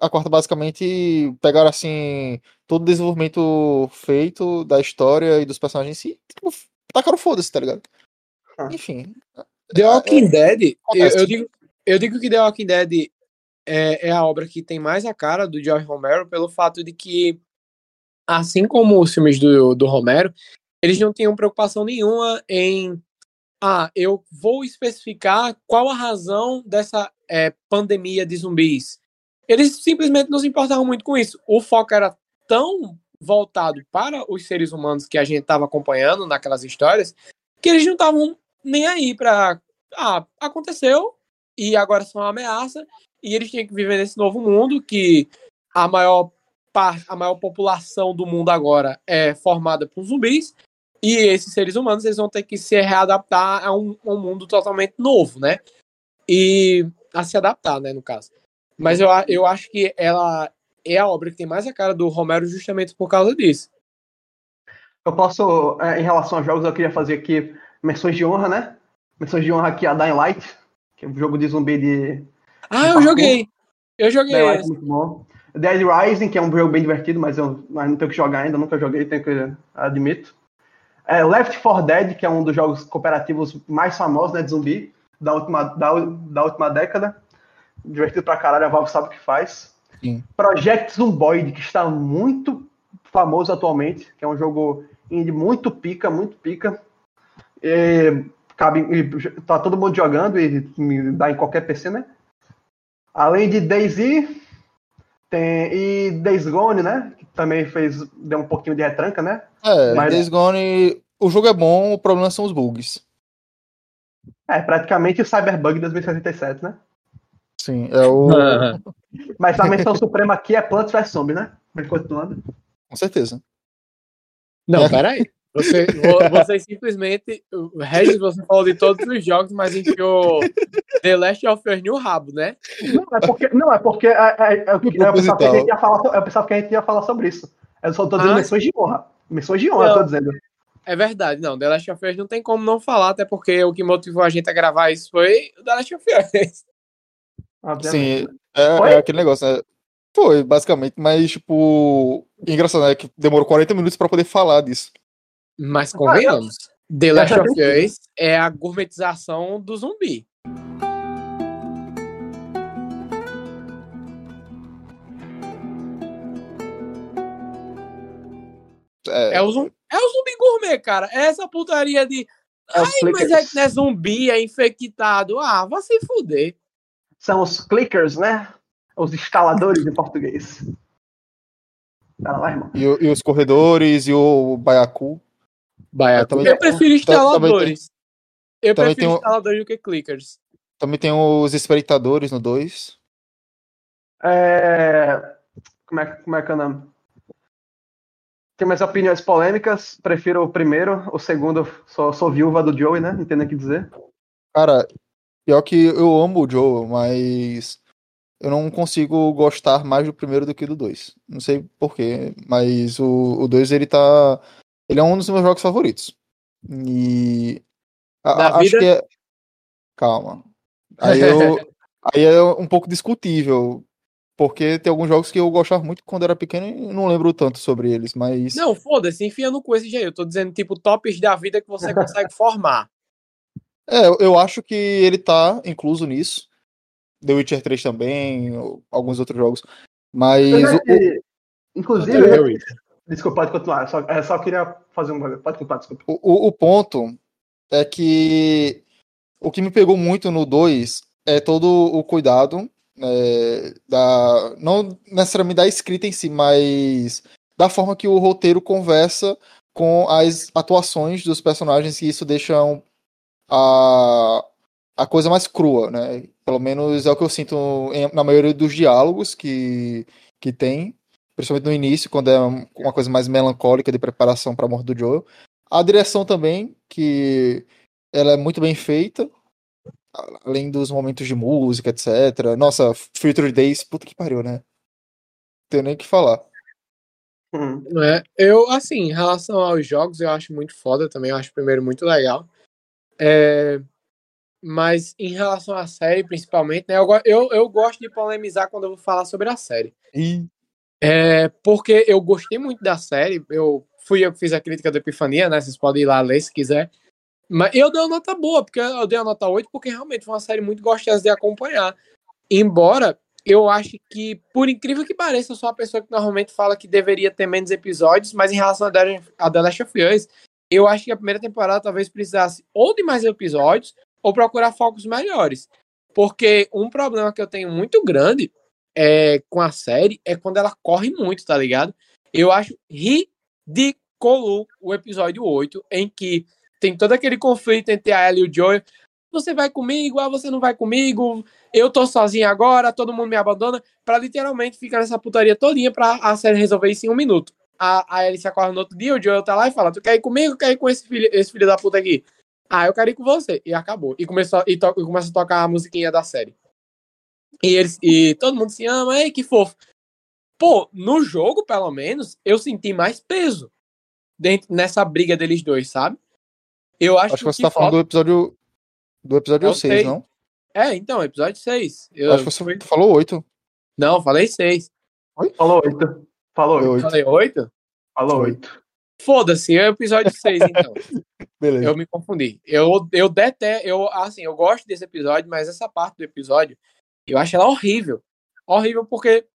a quarta basicamente pegaram assim todo o desenvolvimento feito da história e dos personagens em si, tipo, tacaram foda-se, tá ligado? Ah. Enfim. The Walking Dead, eu, eu digo, eu digo que The Walking Dead é, é a obra que tem mais a cara do George Romero pelo fato de que, assim como os filmes do, do Romero, eles não tinham preocupação nenhuma em ah, eu vou especificar qual a razão dessa é, pandemia de zumbis. Eles simplesmente não se importavam muito com isso. O foco era tão voltado para os seres humanos que a gente estava acompanhando naquelas histórias que eles não estavam nem aí para ah, aconteceu e agora são uma ameaça e eles têm que viver nesse novo mundo que a maior parte, a maior população do mundo agora é formada por zumbis e esses seres humanos eles vão ter que se readaptar a um, um mundo totalmente novo, né? E a se adaptar, né, no caso. Mas eu, eu acho que ela é a obra que tem mais a cara do Romero justamente por causa disso. Eu posso, é, em relação aos jogos, eu queria fazer aqui menções de honra, né? De honra aqui a Dying Light, que é um jogo de zumbi de. Ah, eu Parkour. joguei. Eu joguei Dying Light é muito bom. Dead Rising, que é um jogo bem divertido, mas eu mas não tenho que jogar ainda, nunca joguei, tenho que admito. É, Left 4 Dead, que é um dos jogos cooperativos mais famosos, né, de zumbi, da última, da, da última década. Divertido pra caralho, a Valve sabe o que faz. Sim. Project Zomboid, que está muito famoso atualmente, que é um jogo indie muito pica, muito pica. E, cabe, tá todo mundo jogando e, dá em qualquer PC, né? Além de Daisy, tem e Days Gone, né? Que também fez deu um pouquinho de retranca, né? É, Mas- Days Gone, o jogo é bom, o problema são os bugs. É praticamente o Cyberbug 2077, né? Sim, é o. Mas a menção suprema aqui é Plants vs Zombie, né? Mas continuando. Com certeza. Não, É. peraí. Você, vo- você simplesmente. o Regis, você falou de todos os jogos, mas enfiou The Last of Us no rabo, né? Não, é porque, não, é porque é, é, é, eu, eu, pensava que a gente ia falar, eu pensava que a gente ia falar sobre isso. Eu só tô dizendo Ah, menções de honra. Menções de honra, eu Não. tô dizendo. É verdade, não. The Last of Us não tem como não falar, até porque o que motivou a gente a gravar isso foi o The Last of Us. obviamente. Sim, é, é aquele negócio, né? Foi, basicamente, mas, tipo, engraçado, né? Que demorou 40 minutos pra poder falar disso. Mas convenhamos. The eu Last já of. Us é a gourmetização do zumbi. É, É o, zum- é o zumbi gourmet, cara. É essa putaria de. É os Ai, mas clickers. é que não é zumbi, é infectado. Ah, vai se fuder. São os clickers, né? Os instaladores em português. Pera lá, irmão. e, e os corredores e o Baiacu. Baiacu. também- Eu prefiro instaladores. Eu também prefiro tem um- instaladores do que clickers. Também tem os espreitadores no 2. É... Como, é, como é que é o nome? Tem mais opiniões polêmicas. Prefiro o primeiro. O segundo, sou, sou viúva do Joey, né? Não tem nem o que dizer. Cara, pior que eu amo o Joe, mas eu não consigo gostar mais do primeiro do que do 2. Não sei porquê, mas o 2 ele tá. Ele é um dos meus jogos favoritos. E. a- acho vida? que é. Calma. Aí eu. Aí é um pouco discutível. Porque tem alguns jogos que eu gostava muito quando era pequeno e não lembro tanto sobre eles, mas. Não, foda-se, enfia no cu esse jeito. Eu tô dizendo, tipo, tops da vida que você consegue formar. É, eu- eu acho que ele tá incluso nisso. The Witcher 3 também, alguns outros jogos. Mas o- Inclusive, Eu- desculpa, pode continuar. Só, eu só queria fazer um. Pode continuar, desculpa. o, o, ponto é que o que me pegou muito no 2 é todo o cuidado é, da. Não necessariamente da escrita em si, mas da forma que o roteiro conversa com as atuações dos personagens, e isso deixa a, a coisa mais crua, né? Pelo menos é o que eu sinto em- na maioria dos diálogos que, que tem, principalmente no início, quando é um- uma coisa mais melancólica de preparação para a morte do Joel. A direção também, que ela é muito bem feita, além dos momentos de música, etc. Nossa, Future Days, puta que pariu, né? Não tenho nem o que falar. Hum. É, eu, assim, em relação aos jogos, eu acho muito foda também. Eu acho o primeiro muito legal. É, mas em relação à série, principalmente, né? Eu, eu, eu gosto de polemizar quando eu vou falar sobre a série. E É, porque eu gostei muito da série. Eu fui eu que fiz a crítica da Epifania, né? Vocês podem ir lá ler se quiser. Mas eu dei uma nota boa, porque eu dei a nota 8, porque realmente foi uma série muito gostosa de acompanhar. Embora eu ache que, por incrível que pareça, eu sou uma pessoa que normalmente fala que deveria ter menos episódios, mas em relação a The Last of Us, eu acho que a primeira temporada talvez precisasse ou de mais episódios, ou procurar focos melhores. Porque um problema que eu tenho muito grande é, com a série é quando ela corre muito, tá ligado? Eu acho ridículo o episódio 8, em que tem todo aquele conflito entre a Ellie e o Joel. Você vai comigo, ah, você não vai comigo, eu tô sozinho agora, todo mundo me abandona, pra literalmente ficar nessa putaria todinha pra a série resolver isso em um minuto. A, a Ellie se acorda no outro dia, o Joel tá lá e fala, tu quer ir comigo, quer ir com esse filho, esse filho da puta aqui? Ah, eu quero ir com você. E acabou. E, começou, e, to, e começa a tocar a musiquinha da série. E, eles, e todo mundo se ama, ei, que fofo. Pô, no jogo, pelo menos, eu senti mais peso dentro, nessa briga deles dois, sabe? Eu acho, acho que você que tá falando do falta- episódio. Do episódio Eu 6, sei. não? É, então, episódio 6. Eu, acho que você falou 8. Não, falei 6. Falou oito. Falou oito. Oito. Falei 8? Falou Foi. oito. Foda-se, é o episódio 6, então. Beleza. Eu me confundi. Eu, eu detesto, eu, assim, eu gosto desse episódio, mas essa parte do episódio, eu acho ela horrível. Horrível porque,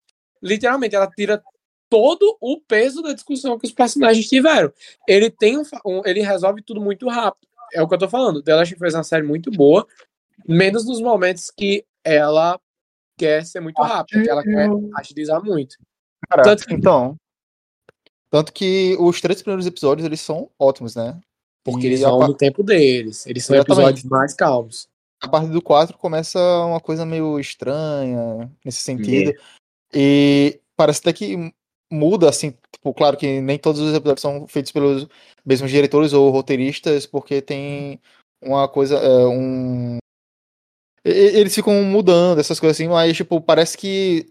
literalmente, ela tira todo o peso da discussão que os personagens tiveram. Ele tem um, um- ele resolve tudo muito rápido. É o que eu tô falando. The Last of Us é uma série muito boa, menos nos momentos que ela quer ser muito rápida, que ela quer agilizar muito. Cara, Tanto que- então. Tanto que os três primeiros episódios eles são ótimos, né? Porque E eles vão no tempo deles. Eles são Exatamente. episódios mais calmos. A partir do 4 começa uma coisa meio estranha nesse sentido. E parece até que muda, assim, tipo, claro que nem todos os episódios são feitos pelos mesmos diretores ou roteiristas, porque tem uma coisa, é, um... Eles ficam mudando essas coisas assim, mas, tipo, parece que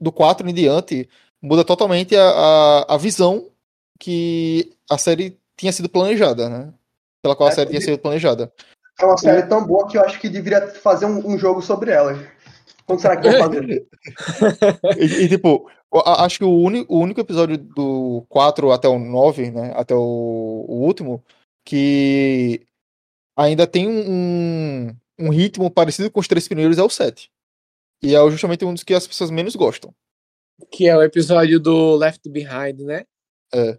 do 4 em diante muda totalmente a, a, a visão que a série tinha sido planejada, né? Pela qual a É, série tinha sido planejada. É uma série tão boa que eu acho que deveria fazer um, um jogo sobre ela. Quando será que vão fazer? E, e, tipo, acho que o, uni- o único episódio do 4 até o 9, né? Até o, o último, que ainda tem um, um ritmo parecido com os três primeiros é o 7. E é justamente um dos que as pessoas menos gostam. Que é o episódio do Left Behind, né? É.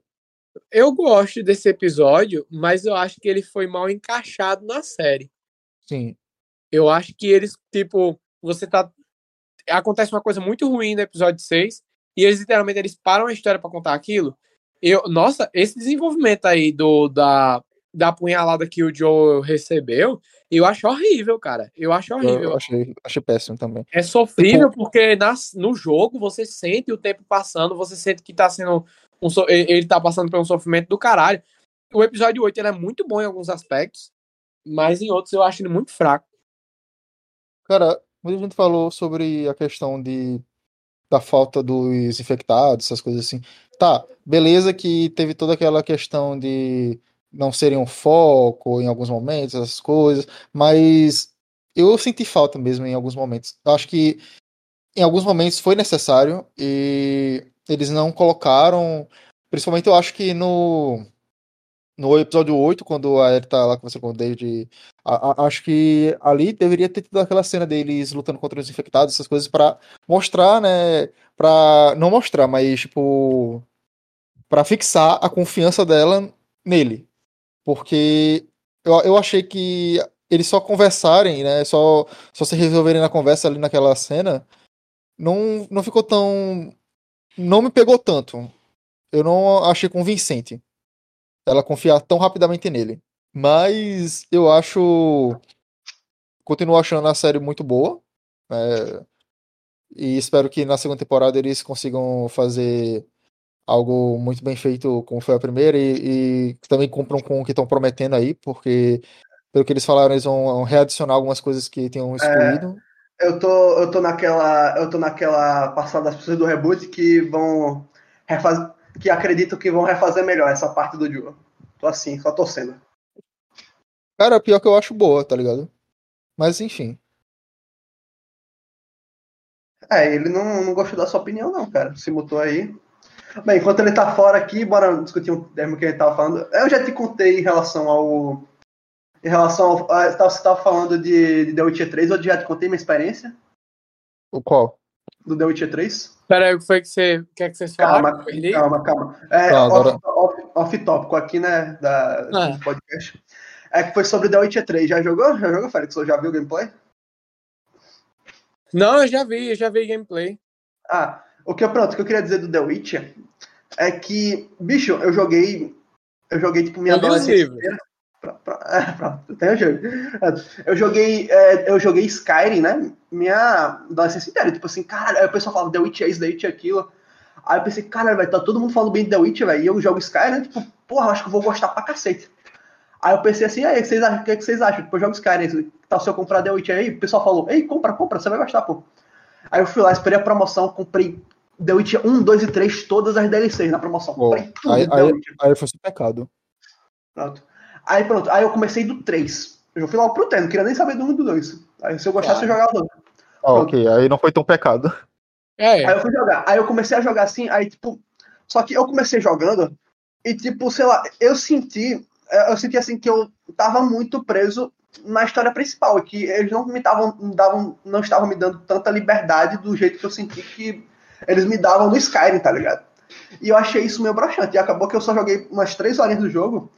Eu gosto desse episódio, mas eu acho que ele foi mal encaixado na série. Sim. Eu acho que eles, tipo, você tá. Acontece uma coisa muito ruim no episódio 6, e eles literalmente eles param a história pra contar aquilo. Eu, nossa, esse desenvolvimento aí do da, da apunhalada que o Joe recebeu, eu acho horrível, cara. Eu acho horrível. Eu achei, achei péssimo também. É sofrível porque nas, no jogo você sente o tempo passando, você sente que tá sendo. Um, so- ele tá passando por um sofrimento do caralho. O episódio 8 ele é muito bom em alguns aspectos, mas em outros eu acho ele muito fraco. Cara, muita gente falou sobre a questão de da falta dos infectados, essas coisas assim. Tá, beleza que teve toda aquela questão de não serem um foco em alguns momentos, essas coisas, mas eu senti falta mesmo em alguns momentos. Eu acho que em alguns momentos foi necessário e eles não colocaram, principalmente eu acho que no no episódio 8, quando a Ellie tá lá conversando com o David, a- a- acho que ali deveria ter tido aquela cena deles lutando contra os infectados, essas coisas, pra mostrar, né? Pra não mostrar, mas, tipo, pra fixar a confiança dela nele. Porque eu, eu achei que eles só conversarem, né? Só, só se resolverem na conversa ali naquela cena, não, não ficou tão. Não me pegou tanto. Eu não achei convincente ela confiar tão rapidamente nele. Mas eu acho. Continuo achando a série muito boa. é, e espero que na segunda temporada eles consigam fazer algo muito bem feito, como foi a primeira, e, e também cumpram com o que estão prometendo aí, porque, pelo que eles falaram, eles vão readicionar algumas coisas que tinham excluído. Eu tô, eu tô naquela. Eu tô naquela passada das pessoas do reboot que vão refazer. Que acreditam que vão refazer melhor essa parte do Joe. Tô assim, só torcendo. Cara, pior que eu acho boa, tá ligado? Mas enfim. É, ele não, não gostou da sua opinião, não, cara. Se mutou aí. Bem, enquanto ele tá fora aqui, bora discutir um termo que ele tava falando. Eu já te contei em relação ao. Em relação ao. ah, Você tava falando de, de The Witcher 3, eu já te contei minha experiência O qual? do The Witcher 3. Pera aí, o que foi que você. O que é que vocês falaram? Calma, calma, calma. É, Tá, agora- off, off, off tópico aqui, né? Da, Ah. do podcast. É que foi sobre The Witcher 3. Já jogou? Já jogou, Félix? Ou já viu o gameplay? Não, eu já vi, eu já vi gameplay. Ah, o que eu pronto, o que eu queria dizer do The Witcher é que, bicho, eu joguei. Eu joguei, tipo, minha Eu adolescência inteira. Pra- pra- é, pronto, tem o jogo. Eu joguei, é, eu joguei Skyrim, né? Minha adolescência inteira. Tipo assim, cara, aí o pessoal falava The Witcher é isso, The Witcher é aquilo. Aí eu pensei, cara, vai tá todo mundo falando bem de The Witcher, velho. E eu jogo Skyrim, né? Tipo, porra, eu acho que eu vou gostar pra cacete. Aí eu pensei assim, aí, o que vocês acham? O que, é que vocês acham? Tipo, eu jogo Skyrim, tá, se eu comprar The Witcher aí, o pessoal falou, ei, compra, compra, você vai gostar, pô. Aí eu fui lá, esperei a promoção, comprei The Witcher 1, 2 e 3, todas as DLCs na promoção. Comprei tudo aí, aí, aí foi um pecado. Pronto. Aí pronto, aí eu comecei do 3. Eu fui logo pro 3, não queria nem saber do 1 e do 2. Aí se eu gostasse, eu jogava do 2. Ah, ok, aí não foi tão pecado. É, Aí eu fui jogar. Aí eu comecei a jogar assim, aí tipo. Só que eu comecei jogando e tipo, sei lá, eu senti. Eu senti assim que eu tava muito preso na história principal, e que eles não me davam, não davam, não estavam me dando tanta liberdade do jeito que eu senti que eles me davam no Skyrim, tá ligado? E eu achei isso meio broxante. E acabou que eu só joguei umas três horinhas do jogo,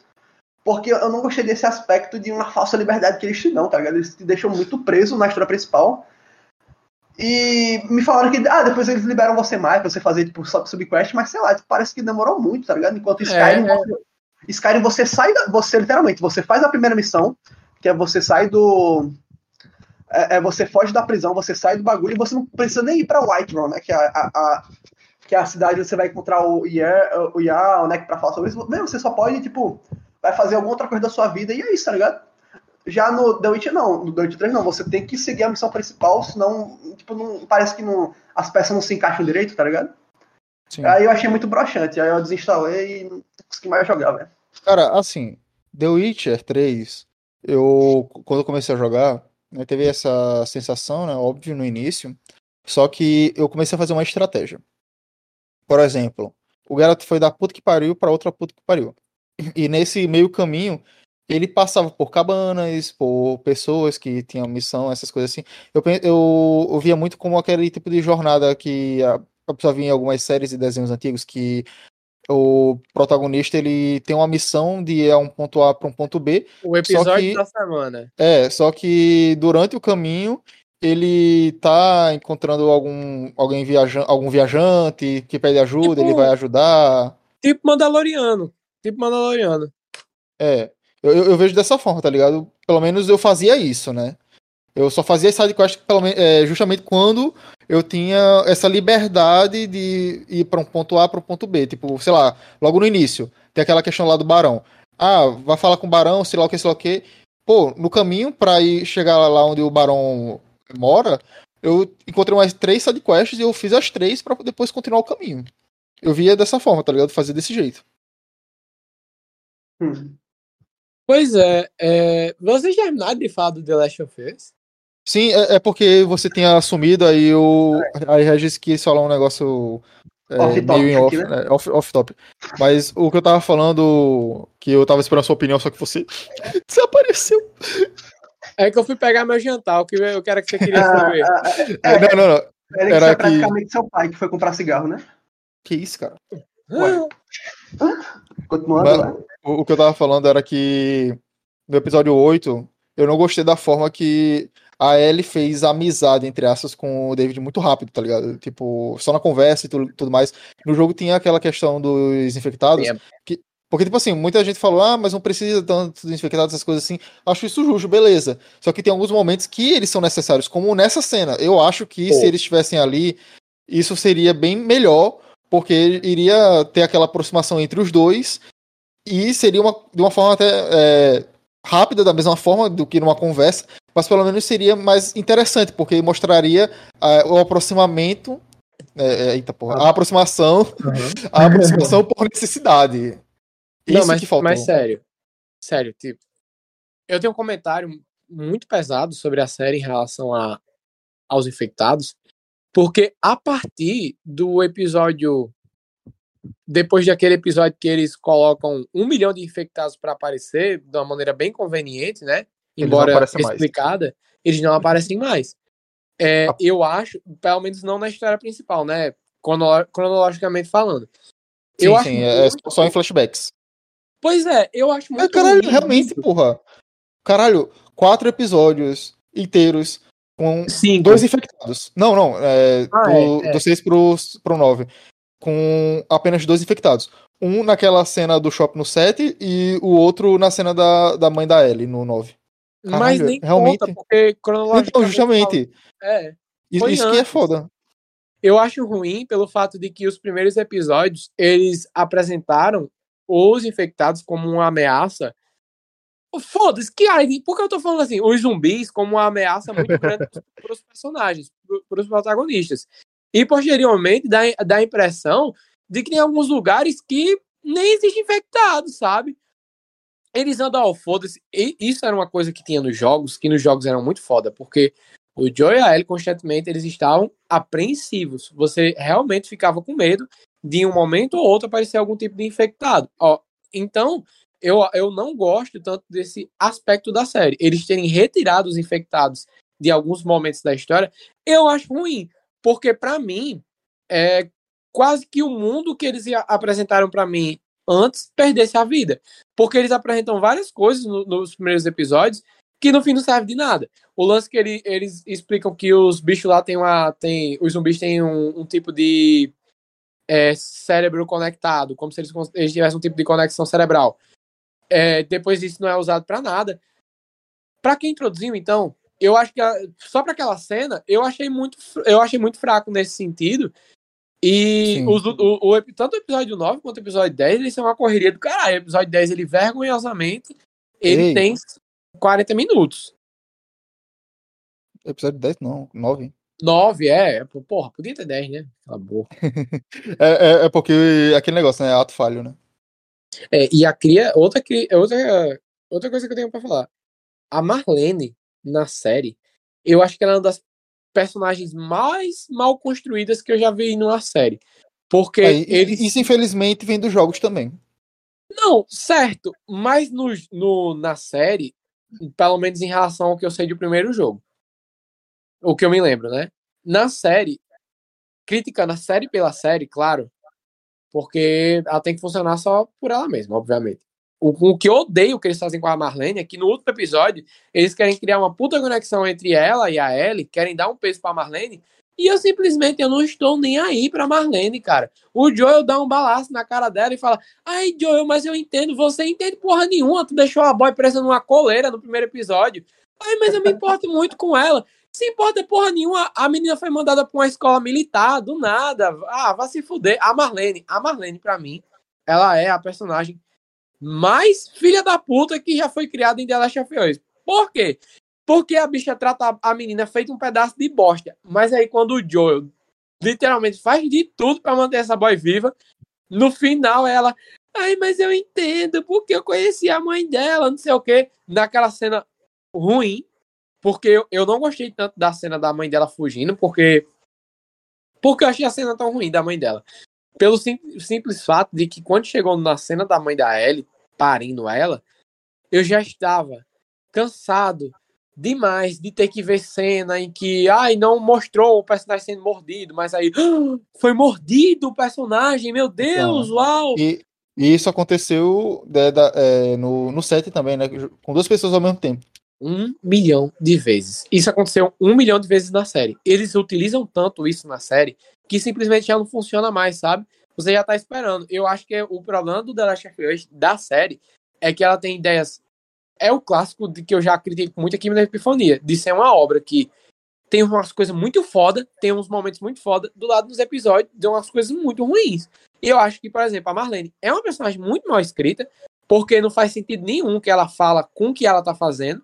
porque eu não gostei desse aspecto de uma falsa liberdade que eles te dão, tá ligado? Eles te deixam muito preso na história principal. E me falaram que, ah, depois eles liberam você mais pra você fazer, tipo, sub- subquest, mas sei lá, tipo, parece que demorou muito, tá ligado? Enquanto Skyrim, É, é. você, Skyrim você sai, da, você literalmente, você faz a primeira missão, que é você sai do. É, é você foge da prisão, você sai do bagulho e você não precisa nem ir pra Whiterun, né? Que é a, a, a, que é a cidade onde você vai encontrar o Ian, o Ian, né, pra falar sobre isso. Mesmo, você só pode, tipo, vai fazer alguma outra coisa da sua vida e é isso, tá ligado? Já no The Witcher não, no The Witcher 3 não, você tem que seguir a missão principal, senão, tipo, não, parece que não, as peças não se encaixam direito, tá ligado? Sim. Aí eu achei muito broxante, aí eu desinstalei e não consegui mais jogar, velho. Cara, assim, The Witcher 3, eu, quando eu comecei a jogar, né, teve essa sensação, né, óbvio, no início, só que eu comecei a fazer uma estratégia. Por exemplo, o garoto foi da puta que pariu pra outra puta que pariu. E nesse meio caminho, ele passava por cabanas, por pessoas que tinham missão, essas coisas assim. Eu, eu, eu via muito como aquele tipo de jornada que a, a pessoa via em algumas séries e desenhos antigos, que o protagonista ele tem uma missão de ir a um ponto A para um ponto B, O episódio que- da semana. é, só que durante o caminho ele tá encontrando algum alguém viajante, algum viajante que pede ajuda, ele Tipo- vai ajudar. Tipo Mandaloriano. Tipo Mandaloriano. É, eu, eu vejo dessa forma, tá ligado? Pelo menos eu fazia isso, né? Eu só fazia sidequest é, justamente quando eu tinha essa liberdade de ir para um ponto A para um ponto B. Tipo, sei lá, logo no início, tem aquela questão lá do Barão. Ah, vai falar com o Barão, sei lá o que, sei lá o que. Pô, no caminho pra ir chegar lá onde o Barão mora, eu encontrei mais três sidequests e eu fiz as três pra depois continuar o caminho. Eu via dessa forma, tá ligado? Fazer desse jeito. Hum. Pois é, é... vocês terminaram de falar do The Last of Us? Sim, é, é porque você tinha assumido aí o. Aí Regis quis falar um negócio é, Off-topic meio off, aqui, né? Off, off top. Mas o que eu tava falando, que eu tava esperando a sua opinião, só que você desapareceu. É que eu fui pegar meu jantar, o que eu quero que você queria Ah, saber. ah, É, não, não, não. Félix Era é que- praticamente seu pai que foi comprar cigarro, né? Que isso, cara? Ué. Continuando, Mas- né? O, o que eu tava falando era que no episódio 8, eu não gostei da forma que a Ellie fez amizade, entre aspas, com o David muito rápido, tá ligado? Tipo, só na conversa e tudo, tudo mais. No jogo tinha aquela questão dos infectados. É. Que, porque, tipo assim, muita gente falou, ah, mas não precisa tanto dos infectados, essas coisas assim. Acho isso justo, beleza. Só que tem alguns momentos que eles são necessários, como nessa cena. Eu acho que Pô. se eles estivessem ali, isso seria bem melhor, porque iria ter aquela aproximação entre os dois e seria uma, de uma forma até é, rápida, da mesma forma do que numa conversa, mas pelo menos seria mais interessante, porque mostraria ah, o aproximamento. É, é, eita porra, a aproximação, a aproximação por necessidade. Isso Não, mas, que faltou. mas sério. Sério, tipo. Eu tenho um comentário muito pesado sobre a série em relação a, aos infectados, porque a partir do episódio. Depois daquele episódio que eles colocam um milhão de infectados para aparecer de uma maneira bem conveniente, né? Eles Embora mais. explicada, eles não aparecem mais. É, Ah. eu acho, pelo menos não na história principal, né? Crono- cronologicamente falando. Sim, eu sim, é, é muito- só em flashbacks. Pois é, eu acho É, muito caralho, ruim realmente, isso. porra. Caralho, quatro episódios inteiros com Cinco. dois infectados. Não, não, é, Ah, do, é, é. do 6 pro, pro 9. Com apenas dois infectados. Um naquela cena do shopping no 7 e o outro na cena da, da mãe da Ellie no 9. Mas nem realmente. conta, porque cronologicamente... Então, justamente, É, isso, isso que é foda. eu acho ruim pelo fato de que os primeiros episódios, eles apresentaram os infectados como uma ameaça. Foda-se, que aí, por que eu tô falando assim? Os zumbis como uma ameaça muito grande para os personagens, para os protagonistas. E posteriormente dá, dá a impressão de que tem alguns lugares que nem existe infectados, sabe? Eles andam ao foda-se. Isso era uma coisa que tinha nos jogos, que nos jogos eram muito foda, porque o Joe e a Ellie constantemente eles estavam apreensivos. Você realmente ficava com medo de em um momento ou outro aparecer algum tipo de infectado. Ó, então, eu, eu não gosto tanto desse aspecto da série. Eles terem retirado os infectados de alguns momentos da história, eu acho ruim. Porque, pra mim, é quase que o mundo que eles apresentaram pra mim antes perdesse a vida. Porque eles apresentam várias coisas no- nos primeiros episódios que no fim não serve de nada. O lance que ele- eles explicam que os bichos lá têm uma. Tem, os zumbis têm um, um tipo de é, cérebro conectado, como se eles, eles tivessem um tipo de conexão cerebral. É, depois disso não é usado pra nada. Pra quem introduziu, então, eu acho que só pra aquela cena, eu achei muito, eu achei muito fraco nesse sentido. E os- o, o, tanto o episódio 9 quanto o episódio 10, eles são uma correria do caralho. O episódio 10, ele vergonhosamente, ele Ei. tem 40 minutos. Episódio 10, não, 9. 9, é. pô, Porra, podia ter 10, né? Cala a boca. É, é, é porque aquele negócio, né? É ato falho, né? É, e a cria, outra, cri- outra, outra coisa que eu tenho pra falar. A Marlene, na série, eu acho que ela é uma das personagens mais mal construídas que eu já vi numa série. Porque É, eles. Isso, infelizmente, vem dos jogos também. Não, certo, mas no, no, na série, pelo menos em relação ao que eu sei do primeiro jogo, o que eu me lembro, né? Na série, criticando a série pela série, claro, porque ela tem que funcionar só por ela mesma, obviamente. O, o que eu odeio que eles fazem com a Marlene é que no último episódio eles querem criar uma puta conexão entre ela e a Ellie, querem dar um peso pra Marlene, e eu simplesmente eu não estou nem aí pra Marlene, cara. O Joel dá um balaço na cara dela e fala: Ai, Joel, mas eu entendo, você entende porra nenhuma. Tu deixou a boy presa numa coleira no primeiro episódio. Ai, mas eu me importo muito com ela. Se importa porra nenhuma, a menina foi mandada pra uma escola militar, do nada. Ah, vai se fuder. A Marlene, a Marlene, pra mim, ela é a personagem mais filha da puta que já foi criada em The Last of Us. Por quê? Porque a bicha trata a menina feito um pedaço de bosta. Mas aí quando o Joel literalmente faz de tudo pra manter essa boy viva, no final ela, ai, mas eu entendo, porque eu conheci a mãe dela, não sei o quê. Naquela cena ruim, porque eu, eu não gostei tanto da cena da mãe dela fugindo, porque porque eu achei a cena tão ruim da mãe dela. Pelo sim- simples fato de que quando chegou na cena da mãe da Ellie, parindo ela, eu já estava cansado demais de ter que ver cena em que, ai, não mostrou o personagem sendo mordido, mas aí "Ah, foi mordido o personagem, meu Deus, uau! E, e isso aconteceu né, da- é, no, no set também, né? Com duas pessoas ao mesmo tempo. Um milhão de vezes. Isso aconteceu um milhão de vezes na série. Eles utilizam tanto isso na série que simplesmente já não funciona mais, sabe? Você já tá esperando. Eu acho que o problema do The Last of Us da série é que ela tem ideias. É o clássico de que eu já critico muito aqui na Epifania, de ser uma obra que tem umas coisas muito foda, tem uns momentos muito foda, do lado dos episódios, tem umas coisas muito ruins. E eu acho que, por exemplo, a Marlene é uma personagem muito mal escrita, porque não faz sentido nenhum que ela fala com o que ela tá fazendo.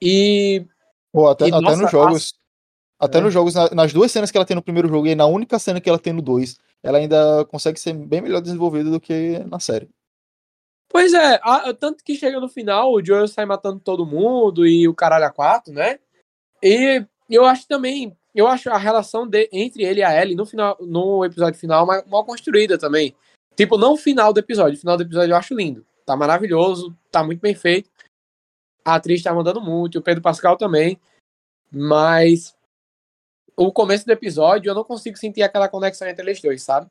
E Ou até, E, até nossa, nos jogos. Até É. nos jogos, na- nas duas cenas que ela tem no primeiro jogo e na única cena que ela tem no 2, ela ainda consegue ser bem melhor desenvolvida do que na série. Pois é, a- tanto que chega no final, o Joel sai matando todo mundo e o caralho a quatro, né? E eu acho também, eu acho a relação de, entre ele e a Ellie no final, no episódio final mal, mal construída também. Tipo, não o final do episódio, o final do episódio eu acho lindo. Tá maravilhoso, tá muito bem feito. A atriz tá mandando muito, o Pedro Pascal também. Mas o começo do episódio eu não consigo sentir aquela conexão entre eles dois, sabe?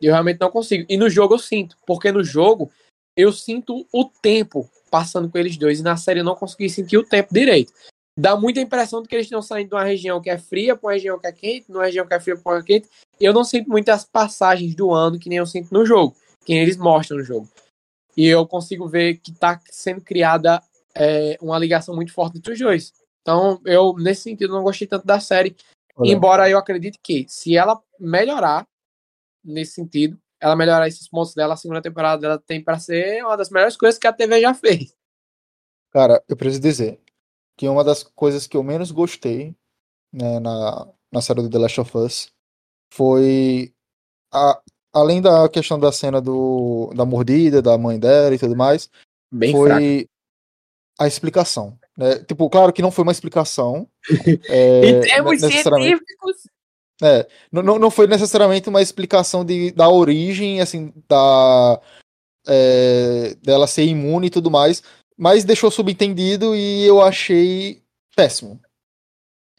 Eu realmente não consigo. E no jogo eu sinto, porque no jogo eu sinto o tempo passando com eles dois. E na série eu não consegui sentir o tempo direito. Dá muita impressão de que eles estão saindo de uma região que é fria para uma região que é quente, numa região que é fria para uma quente. Eu não sinto muitas passagens do ano que nem eu sinto no jogo, que eles mostram no jogo. E eu consigo ver que está sendo criada é, uma ligação muito forte entre os dois. Então, eu, nesse sentido, não gostei tanto da série. Olha, Embora eu acredite que, se ela melhorar nesse sentido, ela melhorar esses pontos dela, a segunda temporada dela tem para ser uma das melhores coisas que a TV já fez. Cara, eu preciso dizer que uma das coisas que eu menos gostei né, na, na série do The Last of Us foi a, além da questão da cena do, da mordida, da mãe dela e tudo mais, Bem foi fraco. a explicação. Né? Tipo, claro que não foi uma explicação. é, Em termos necessariamente- científicos, É, não, não, não foi necessariamente uma explicação de, da origem, assim, da é, dela ser imune e tudo mais, mas deixou subentendido e eu achei péssimo.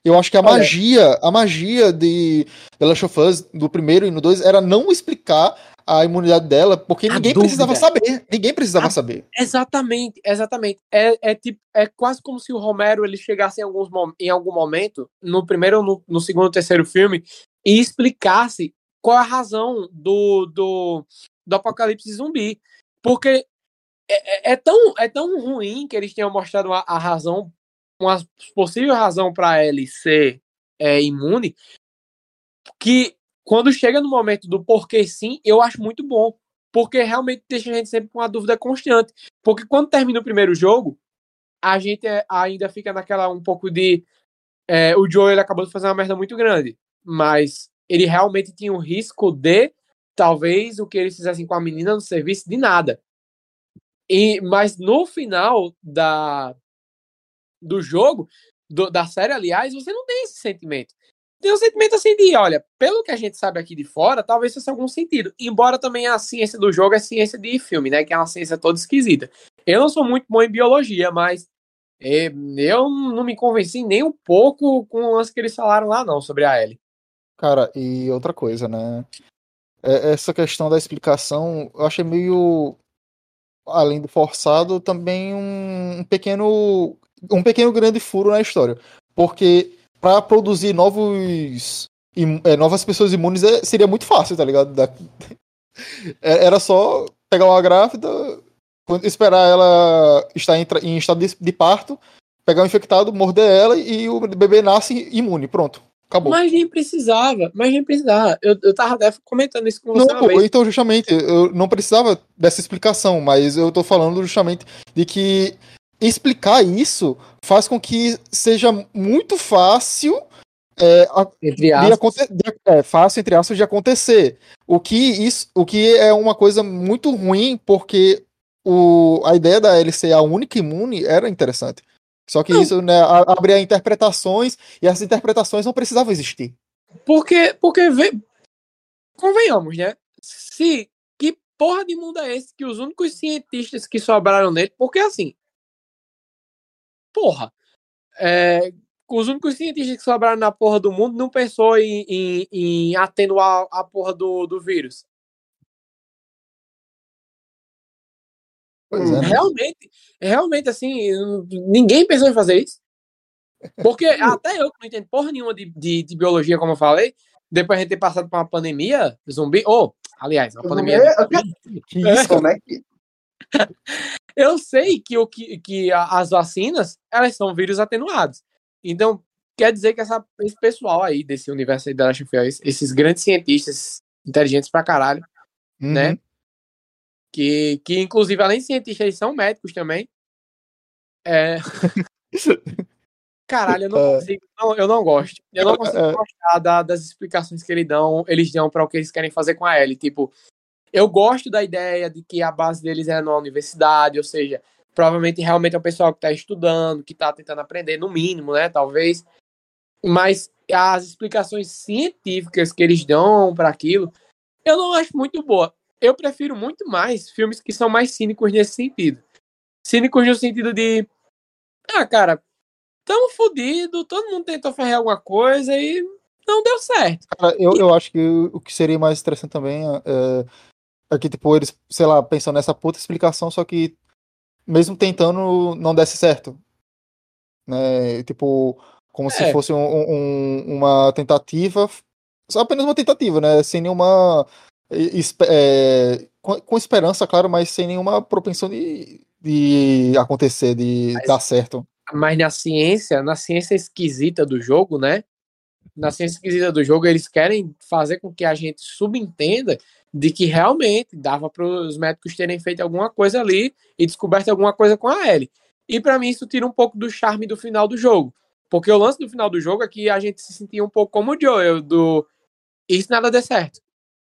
Eu acho que a Olha. magia, a magia de The Last of Us, do primeiro e no dois, era não explicar a imunidade dela, porque A ninguém dúvida. precisava saber. Ninguém precisava A- saber. Exatamente, exatamente. É, é, tipo, é quase como se o Romero ele chegasse em, alguns, em algum momento, no primeiro, ou no, no segundo ou terceiro filme, e explicasse qual a razão do, do, do apocalipse zumbi. Porque é, é- é tão, é tão ruim que eles tenham mostrado a, a razão, uma possível razão para ele ser é, imune, que quando chega no momento do porquê sim, eu acho muito bom. Porque realmente deixa a gente sempre com uma dúvida constante. Porque quando termina o primeiro jogo, a gente é- ainda fica naquela um pouco de. é, o Joe ele acabou de fazer uma merda muito grande. Mas ele realmente tinha o risco de talvez o que eles fizessem com a menina não servisse de nada. E, mas no final da, do jogo, do- da série, aliás, você não tem esse sentimento. Tem um sentimento assim de, olha, pelo que a gente sabe aqui de fora, talvez faça algum sentido. Embora também a ciência do jogo é ciência de filme, né? Que é uma ciência toda esquisita. Eu não sou muito bom em biologia, mas é, eu não me convenci nem um pouco com o lance que eles falaram lá, não, sobre a Ellie. Cara, e outra coisa, né? É- Essa questão da explicação, eu achei meio, além do forçado, também um, um pequeno, um pequeno grande furo na história. Porque para produzir novos, im- é, novas pessoas imunes é- seria muito fácil, tá ligado? Da- é- Era só pegar uma grávida, esperar ela estar em, em estado de, de parto, pegar o infectado, morder ela e o bebê nasce imune. Pronto. Acabou. Mas nem precisava, mas nem precisava. Eu, eu tava até comentando isso com você Não, vez. então justamente, eu não precisava dessa explicação, mas eu tô falando justamente de que explicar isso faz com que seja muito fácil é, a- Entre de aspas. aconte- de- é, fácil entre aspas de acontecer. O que isso, o que é uma coisa muito ruim, porque o, a ideia da ser a única imune era interessante. Só que Não. isso né, a- abria interpretações e essas interpretações não precisavam existir. Porque, porque vê, convenhamos, né? Se que porra de mundo é esse que os únicos cientistas que sobraram nele, porque assim, porra, é, os únicos cientistas que sobraram na porra do mundo não pensou em, em, em atenuar a porra do, do vírus. É, né? Realmente, realmente assim, ninguém pensou em fazer isso. Porque até eu que não entendo porra nenhuma de, de, de biologia, como eu falei, depois de ter passado por uma pandemia zumbi, ou, aliás, uma pandemia. Zumbi? Que isso, Como é que. Eu sei que, o que, que as vacinas, elas são vírus atenuados. Então, quer dizer que essa, esse pessoal aí desse universo aí da Us, esses grandes cientistas inteligentes pra caralho, Uhum. né? que, que inclusive, além de cientistas, eles são médicos também. É... Caralho, eu não É. consigo, não, eu não gosto. Eu não consigo É. gostar da- das explicações que eles dão, eles dão para o que eles querem fazer com a Ellie. Tipo, eu gosto da ideia de que a base deles é na universidade, ou seja, provavelmente realmente é um pessoal que está estudando, que está tentando aprender, no mínimo, né? Talvez. Mas as explicações científicas que eles dão para aquilo, eu não acho muito boa. Eu prefiro muito mais filmes que são mais cínicos nesse sentido. Cínicos no sentido de. Ah, cara, tamo fudido, todo mundo tentou fazer alguma coisa e não deu certo. Cara, eu, eu acho que o que seria mais interessante também é, é que, tipo, eles, sei lá, pensam nessa puta explicação, só que mesmo tentando, não desse certo. Né? Tipo, como se É. fosse um- um- uma tentativa, só apenas uma tentativa, né? Sem nenhuma. é, com, esperança, claro, mas sem nenhuma propensão de, de acontecer, de dar certo. Mas na ciência, na ciência esquisita do jogo, né? Na ciência esquisita do jogo, eles querem fazer com que a gente subentenda de que realmente dava para os médicos terem feito alguma coisa ali e descoberto alguma coisa com a Ellie. E para mim isso tira um pouco do charme do final do jogo. Porque o lance do final do jogo é que a gente se sentia um pouco como o Joel, do isso nada deu certo.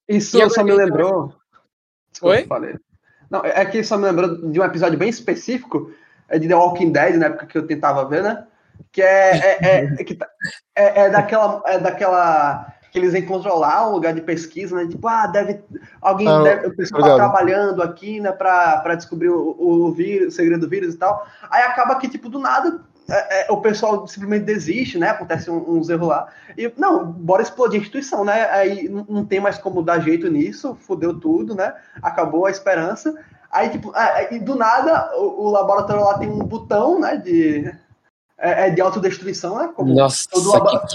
Isso E só me que- lembrou. Desculpa, Oi? falei. Não, é que isso só me lembrou de um episódio bem específico é de The Walking Dead, na época que eu tentava ver, né? Que é, é, é, é que tá- é- é daquela. É daquela. Que eles encontram lá um lugar de pesquisa, né? Tipo, ah, deve. Alguém Ah, deve. O pessoal tá trabalhando aqui, né, pra, pra descobrir o, o, vírus, o segredo do vírus e tal. Aí acaba que, tipo, do nada. é, é, o pessoal simplesmente desiste, né? Acontece um- uns erros lá. E, não, bora explodir a instituição, né? Aí não tem mais como dar jeito nisso, fudeu tudo, né? Acabou a esperança. Aí, tipo, ah, e do nada, o, o laboratório lá tem um botão, né? De, é, é de autodestruição, né? Como Nossa, todo, labo-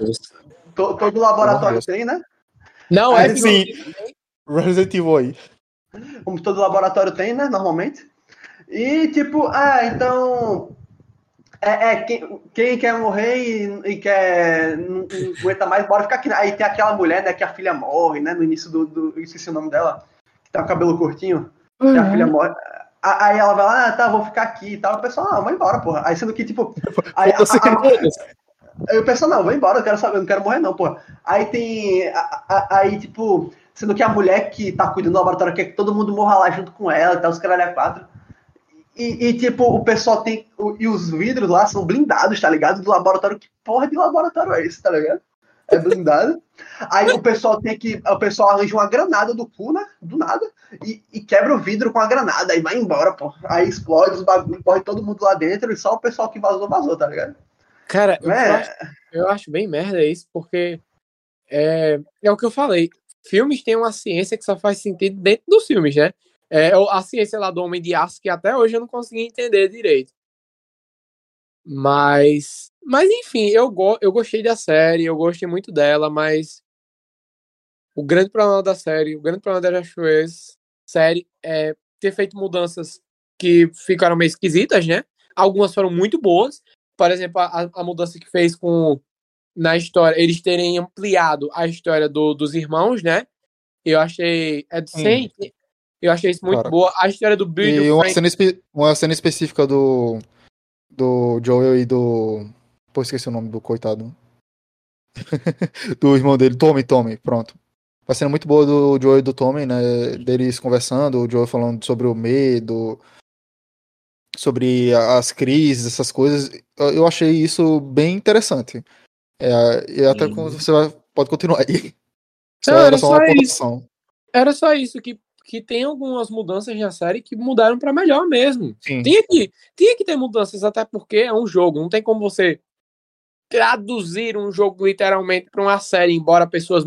to- todo laboratório Nossa. tem, né? Não, é sim. Resident Evil aí. Como todo laboratório tem, né? Normalmente. E, tipo, ah, então. É, é, quem, quem quer morrer e, e quer. Não, não aguenta mais, bora ficar aqui. Aí tem aquela mulher, né, que a filha morre, né? No início do. do eu esqueci o nome dela. Que tá com o cabelo curtinho. Que a filha morre. A- Aí ela vai lá, ah, tá, vou ficar aqui e tal. O pessoal, não, vai embora, porra. Aí sendo que, tipo. Aí, a- a- Aí o pessoal, não, vai embora, eu quero saber, eu não quero morrer, não, porra. Aí tem. a- a- Aí, tipo, sendo que a mulher que tá cuidando do laboratório quer que todo mundo morra lá junto com ela e tal, os caralho a quatro. E, e, tipo, o pessoal tem. o- e os vidros lá são blindados, tá ligado? Do laboratório. Que porra de laboratório é esse, tá ligado? É blindado. Aí o pessoal tem que. O pessoal arranja uma granada do cu, né? Do nada. E, e quebra o vidro com a granada. Aí vai embora, pô. Aí explode os bagulhos, corre todo mundo lá dentro e só o pessoal que vazou, vazou, tá ligado? Cara, eu, É. acho, eu acho bem merda isso, porque é, é o que eu falei. Filmes têm uma ciência que só faz sentido dentro dos filmes, né? É a ciência lá do Homem de Aço que até hoje eu não consegui entender direito. Mas, mas enfim, eu, go eu gostei da série, eu gostei muito dela, mas o grande problema da série, o grande problema da Josh série é ter feito mudanças que ficaram meio esquisitas, né? Algumas foram muito boas, por exemplo, a, a mudança que fez com na história, eles terem ampliado a história do- dos irmãos, né? Eu achei é decente. Eu achei isso muito Cara. boa. A história do Bill e E do uma Frank, cena, uma cena específica do. Do Joel e do. Pô, esqueci o nome do coitado. do irmão dele, Tommy, Tommy, pronto. Uma cena muito boa do Joel e do Tommy, né? Deles conversando, o Joel falando sobre o medo, sobre as crises, essas coisas. Eu achei isso bem interessante. É, e até você vai, pode continuar aí. Isso Não, era era só uma só isso. apontação. era só isso que que tem algumas mudanças na série que mudaram pra melhor mesmo. Sim. Tinha que, tinha que ter mudanças, até porque é um jogo. Não tem como você traduzir um jogo literalmente para uma série, embora pessoas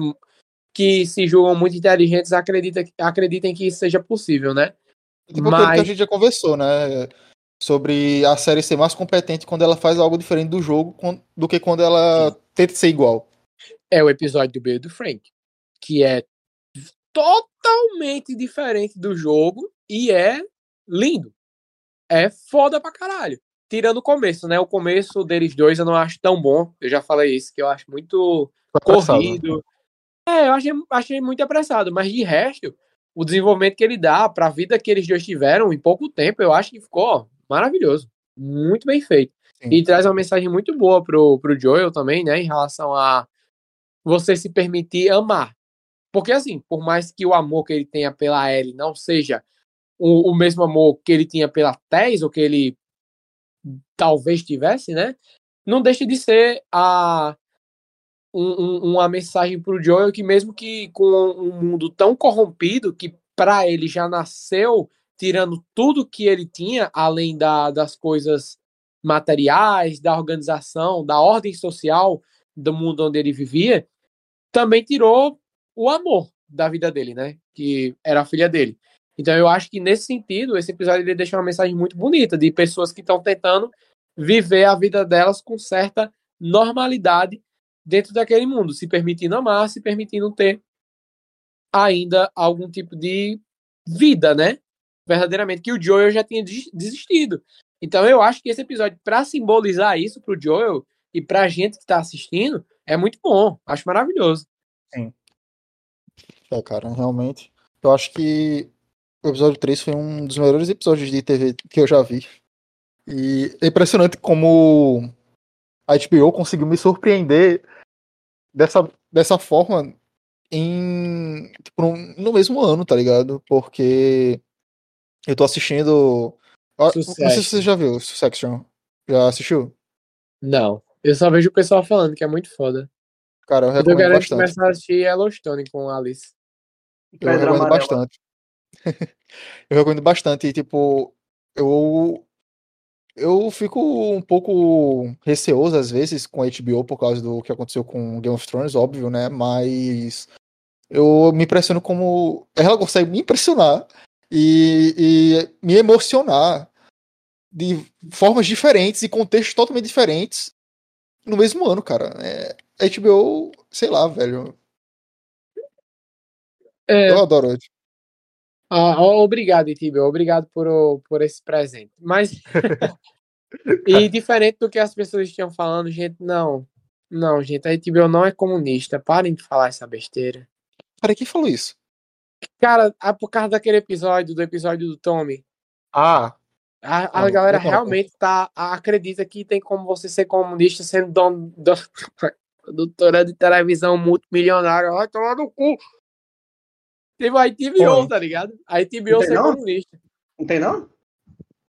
que se julgam muito inteligentes acreditem, acreditem que isso seja possível, né? Tipo aquilo que a Mas- gente já conversou, né? Sobre a série ser mais competente quando ela faz algo diferente do jogo do que quando ela tenta ser igual. É o episódio do Bill do Frank, que é totalmente diferente do jogo e é lindo. É foda pra caralho. Tirando o começo, né? O começo deles dois eu não acho tão bom. Eu já falei isso, que eu acho muito apressado. corrido. É, eu achei, achei muito apressado, mas de resto, o desenvolvimento que ele dá pra vida que eles dois tiveram em pouco tempo, eu acho que ficou ó, maravilhoso. Muito bem feito. Sim. E traz uma mensagem muito boa pro, pro Joel também, né? Em relação a você se permitir amar. Porque, assim, por mais que o amor que ele tenha pela Ellie não seja o, o mesmo amor que ele tinha pela Tess, ou que ele talvez tivesse, né? Não deixa de ser a, um- um- uma mensagem pro Joel que mesmo que com um mundo tão corrompido que para ele já nasceu tirando tudo que ele tinha, além da, das coisas materiais, da organização, da ordem social do mundo onde ele vivia, também tirou o amor da vida dele, né? Que era a filha dele. Então eu acho que nesse sentido, esse episódio ele deixa uma mensagem muito bonita de pessoas que estão tentando viver a vida delas com certa normalidade dentro daquele mundo, se permitindo amar, se permitindo ter ainda algum tipo de vida, né? Verdadeiramente, que o Joel já tinha des- desistido. Então eu acho que esse episódio, para simbolizar isso pro Joel e pra gente que tá assistindo, é muito bom. Acho maravilhoso. É, cara, realmente. Eu acho que o episódio 3 foi um dos melhores episódios de TV que eu já vi. E é impressionante como a HBO conseguiu me surpreender dessa, dessa forma em tipo, no- no mesmo ano, tá ligado? Porque eu tô assistindo. Não sei se você já viu Succession. Já assistiu? Não. Eu só vejo o pessoal falando que é muito foda. Cara, eu Eu recomendo querendo bastante. começar a assistir Yellowstone com Alice. Eu recomendo amarela. bastante. eu recomendo bastante. E, tipo, eu. Eu fico um pouco receoso às vezes com a HBO por causa do que aconteceu com Game of Thrones, óbvio, né? Mas eu me impressiono como ela consegue me impressionar e, e me emocionar de formas diferentes e contextos totalmente diferentes no mesmo ano, cara. É, HBO, sei lá, velho. É, Eu adoro. ah, obrigado, Tibio. Obrigado por, por esse presente. Mas, E diferente do que as pessoas tinham falando, gente, não. Não, gente, a HBO não é comunista. Parem de falar essa besteira. Peraí, quem falou isso? Cara, a- por causa daquele episódio, do episódio do Tommy, Ah, a, a Não, galera eu não. realmente tá, a- acredita que tem como você ser comunista sendo dono da produtora de televisão multimilionária. Vai tomar no cu. A HBO, Pô. tá ligado? A tem ser não? comunista. Não tem, não?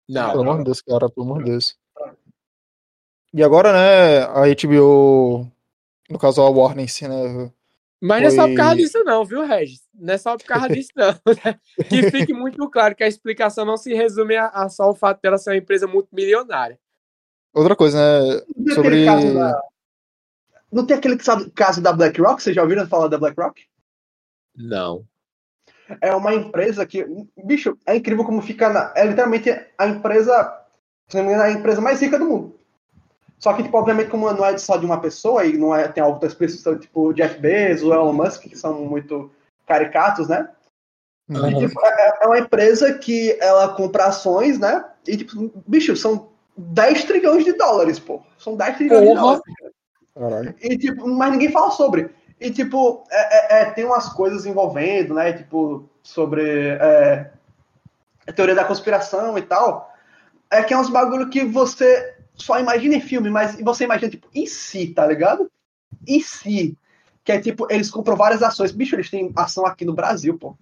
Não. pelo amor de Deus, cara, pelo amor de Deus. E agora, né, a HBO, no caso a Warner em si, né, Mas não é só por causa Foi- disso, não, viu, Regis? Não é só por causa disso, não. que fique muito claro que a explicação não se resume a, a só o fato dela ser uma empresa multimilionária. outra coisa, né, Não tem sobre... aquele caso da... Não tem aquele caso da BlackRock? Vocês já ouviram falar da BlackRock? Não. É uma empresa que, bicho, é incrível como fica na, é literalmente a empresa, se não me engano, é a empresa mais rica do mundo. Só que, tipo, obviamente, como não é só de uma pessoa e não é, tem algo tão explícito, tipo, Jeff Bezos ou Elon Musk, que são muito caricatos, né? Uhum. E, tipo, é, é uma empresa que ela compra ações, né? E, tipo, bicho, são 10 trilhões de dólares, pô. São 10 trilhões de Porra! dólares. Caralho. E, tipo, mas ninguém fala sobre. E, tipo, é, é- é, tem umas coisas envolvendo, né? Tipo, sobre é, a teoria da conspiração e tal. É que é uns bagulho que você só imagina em filme, mas você imagina, tipo, em si, tá ligado? Em si. Que é, tipo, eles compram várias ações. Bicho, eles têm ação aqui no Brasil, pô.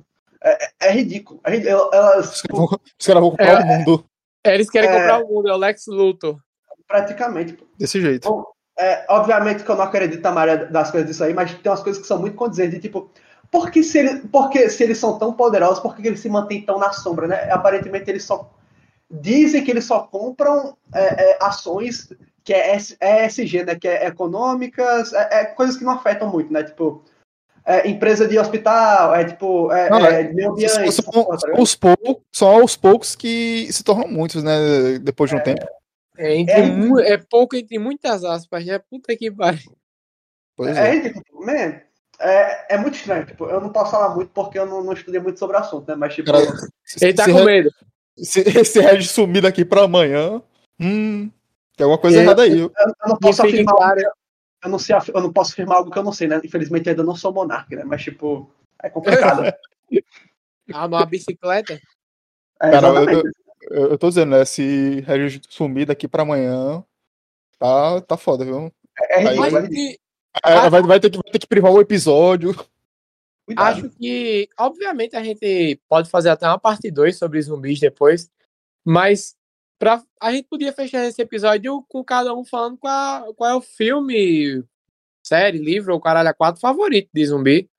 É, é- é ridículo. É Elas, Os caras vão- os caras vão comprar É, o mundo Eles querem É. comprar o mundo, é o Lex Luthor. praticamente, pô. desse jeito. É, obviamente que eu não acredito na maioria das coisas disso aí, mas tem umas coisas que são muito condizentes, tipo, por que se, ele, porque se eles são tão poderosos, por que eles se mantêm tão na sombra, né? Aparentemente eles só dizem que eles só compram é, é, ações que é ESG, né? Que é econômicas, é, é coisas que não afetam muito, né? Tipo, é, empresa de hospital, é tipo, é, Não, é, meio ambiente, porra, tá ligado? aos poucos, são aos poucos que se tornam muitos, né, depois de um tempo. É, entre É. mu- é pouco entre muitas aspas, né? Puta que pariu. Pois É é. ridículo, tipo, man, é, é muito estranho, tipo, eu não posso falar muito porque eu não, não estudei muito sobre o assunto, né? Mas, tipo, Cara, Ele tá se, com medo. se esse Red sumir daqui pra amanhã, hum, tem alguma coisa É. errada aí. eu, eu não posso afirmar claro, eu não, sei, eu não posso afirmar algo que eu não sei, né? Infelizmente eu ainda não sou monarca, né? Mas, tipo, é complicado. ah, numa bicicleta. É, Cara, eu. Eu, eu tô dizendo, né, se Red sumir daqui pra amanhã, tá, tá foda, viu? É, é aí- ridículo, é que, É, vai, vai ter que, vai ter que privar o episódio. Cuidado. acho que, obviamente, a gente pode fazer até uma parte 2 sobre zumbis depois, mas pra, a gente podia fechar esse episódio com cada um falando qual, qual é o filme, série, livro ou caralho a quatro favorito de zumbi.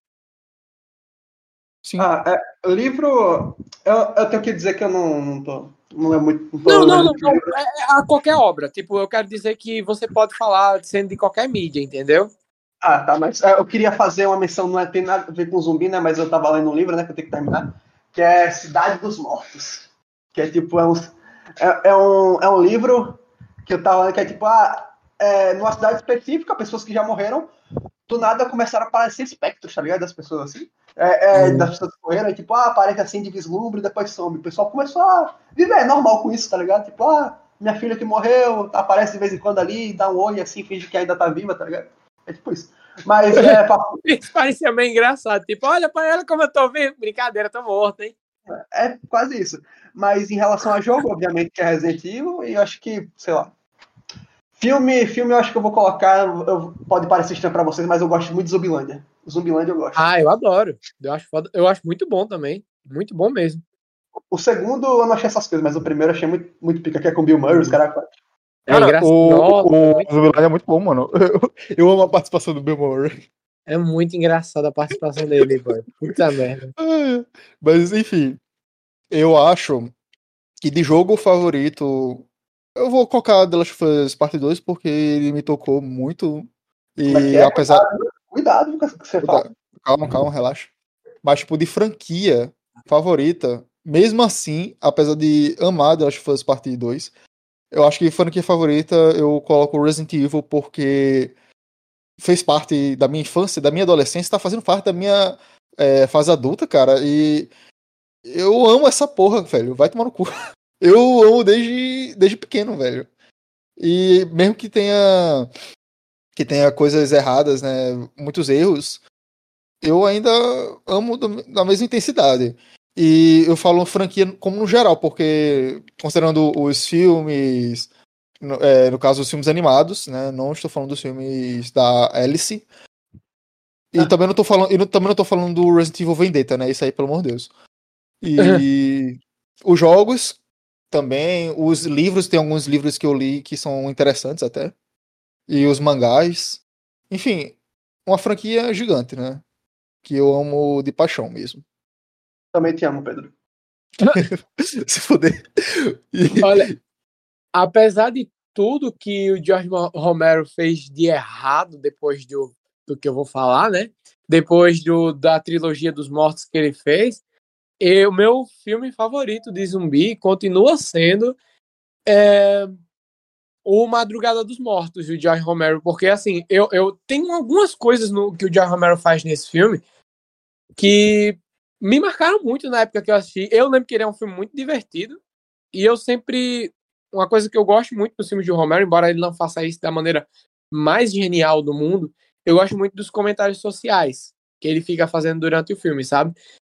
Sim. Ah, é, livro. Eu, eu tenho que dizer que eu não, não tô. Não é muito. Não, não, não, não. É, é a qualquer obra. Tipo, eu quero dizer que você pode falar sendo de qualquer mídia, entendeu? Ah, tá, mas é, eu queria fazer uma menção, não é- tem nada a ver com zumbi, né? Mas eu tava lendo um livro, né? Que eu tenho que terminar. Que é Cidade dos Mortos. Que é tipo, é um, é, é um, é um livro que eu tava lendo que é tipo, ah, é, numa cidade específica, pessoas que já morreram, do nada começaram a aparecer espectros, tá ligado? Das pessoas assim. É, é, Uhum. Das pessoas e, tipo, ah, aparece assim de vislumbre, depois some. O pessoal começou a viver normal com isso, tá ligado? Tipo, ah, minha filha que morreu, aparece de vez em quando ali, dá um olho assim, finge que ainda tá viva, tá ligado? É tipo isso. Mas é, pra- Isso parecia meio engraçado. Tipo, olha pra ela como eu tô vendo. Brincadeira, tô morto, hein? é quase isso. Mas em relação a jogo, obviamente, que é Resident Evil, e eu acho que, sei lá. Filme, filme eu acho que eu vou colocar. eu- pode parecer estranho pra vocês, mas eu gosto muito de Zumbilândia. Zumbilândia eu gosto. Ah, eu adoro. Eu acho, foda- eu acho muito bom também. Muito bom mesmo. O segundo eu não achei essas coisas, mas o primeiro eu achei muito, muito pica, que é com Bill Murray, os caras. É Cara, engraçado. o, o Zumbilândia é muito bom, mano. Eu, eu amo a participação do Bill Murray. É muito engraçado a participação dele, pô. Puta merda. É, Mas, enfim, eu acho que de jogo favorito, eu vou colocar The Last of Us Part 2 porque ele me tocou muito. Como é que E é? Cuidado com o que você fala. Calma, calma, relaxa. Mas, tipo, de franquia favorita, mesmo assim, apesar de amar The Last of Us Part 2, eu acho que franquia favorita eu coloco Resident Evil porque fez parte da minha infância, da minha adolescência, tá fazendo parte da minha é, fase adulta, cara, e eu amo essa porra, velho. Vai tomar no cu. Eu amo desde, desde pequeno, velho. E mesmo que tenha que tenha coisas erradas, né, muitos erros, eu ainda amo do- da mesma intensidade. E eu falo franquia como no geral, porque considerando os filmes, no, é, no caso os filmes animados, né, não estou falando dos filmes da Alice. E Ah. também não estou falando, e não- também não tô falando do Resident Evil Vendetta, né? Isso aí, pelo amor de Deus. E os jogos também, os livros, tem alguns livros que eu li que são interessantes até. E os mangás. Enfim, uma franquia gigante, né? Que eu amo de paixão mesmo. Também te amo, Pedro. Se fuder. E- Olha, apesar de tudo que o George Romero fez de errado depois do, do que eu vou falar, né? Depois do, da trilogia dos mortos que ele fez, e o meu filme favorito de zumbi continua sendo é, o Madrugada dos Mortos, do George Romero, porque assim, eu, eu tenho algumas coisas no, que o George Romero faz nesse filme que me marcaram muito na época que eu assisti. Eu lembro que ele é um filme muito divertido. E eu sempre. Uma coisa que eu gosto muito dos filmes de Romero, embora ele não faça isso da maneira mais genial do mundo, eu gosto muito dos comentários sociais que ele fica fazendo durante o filme, sabe?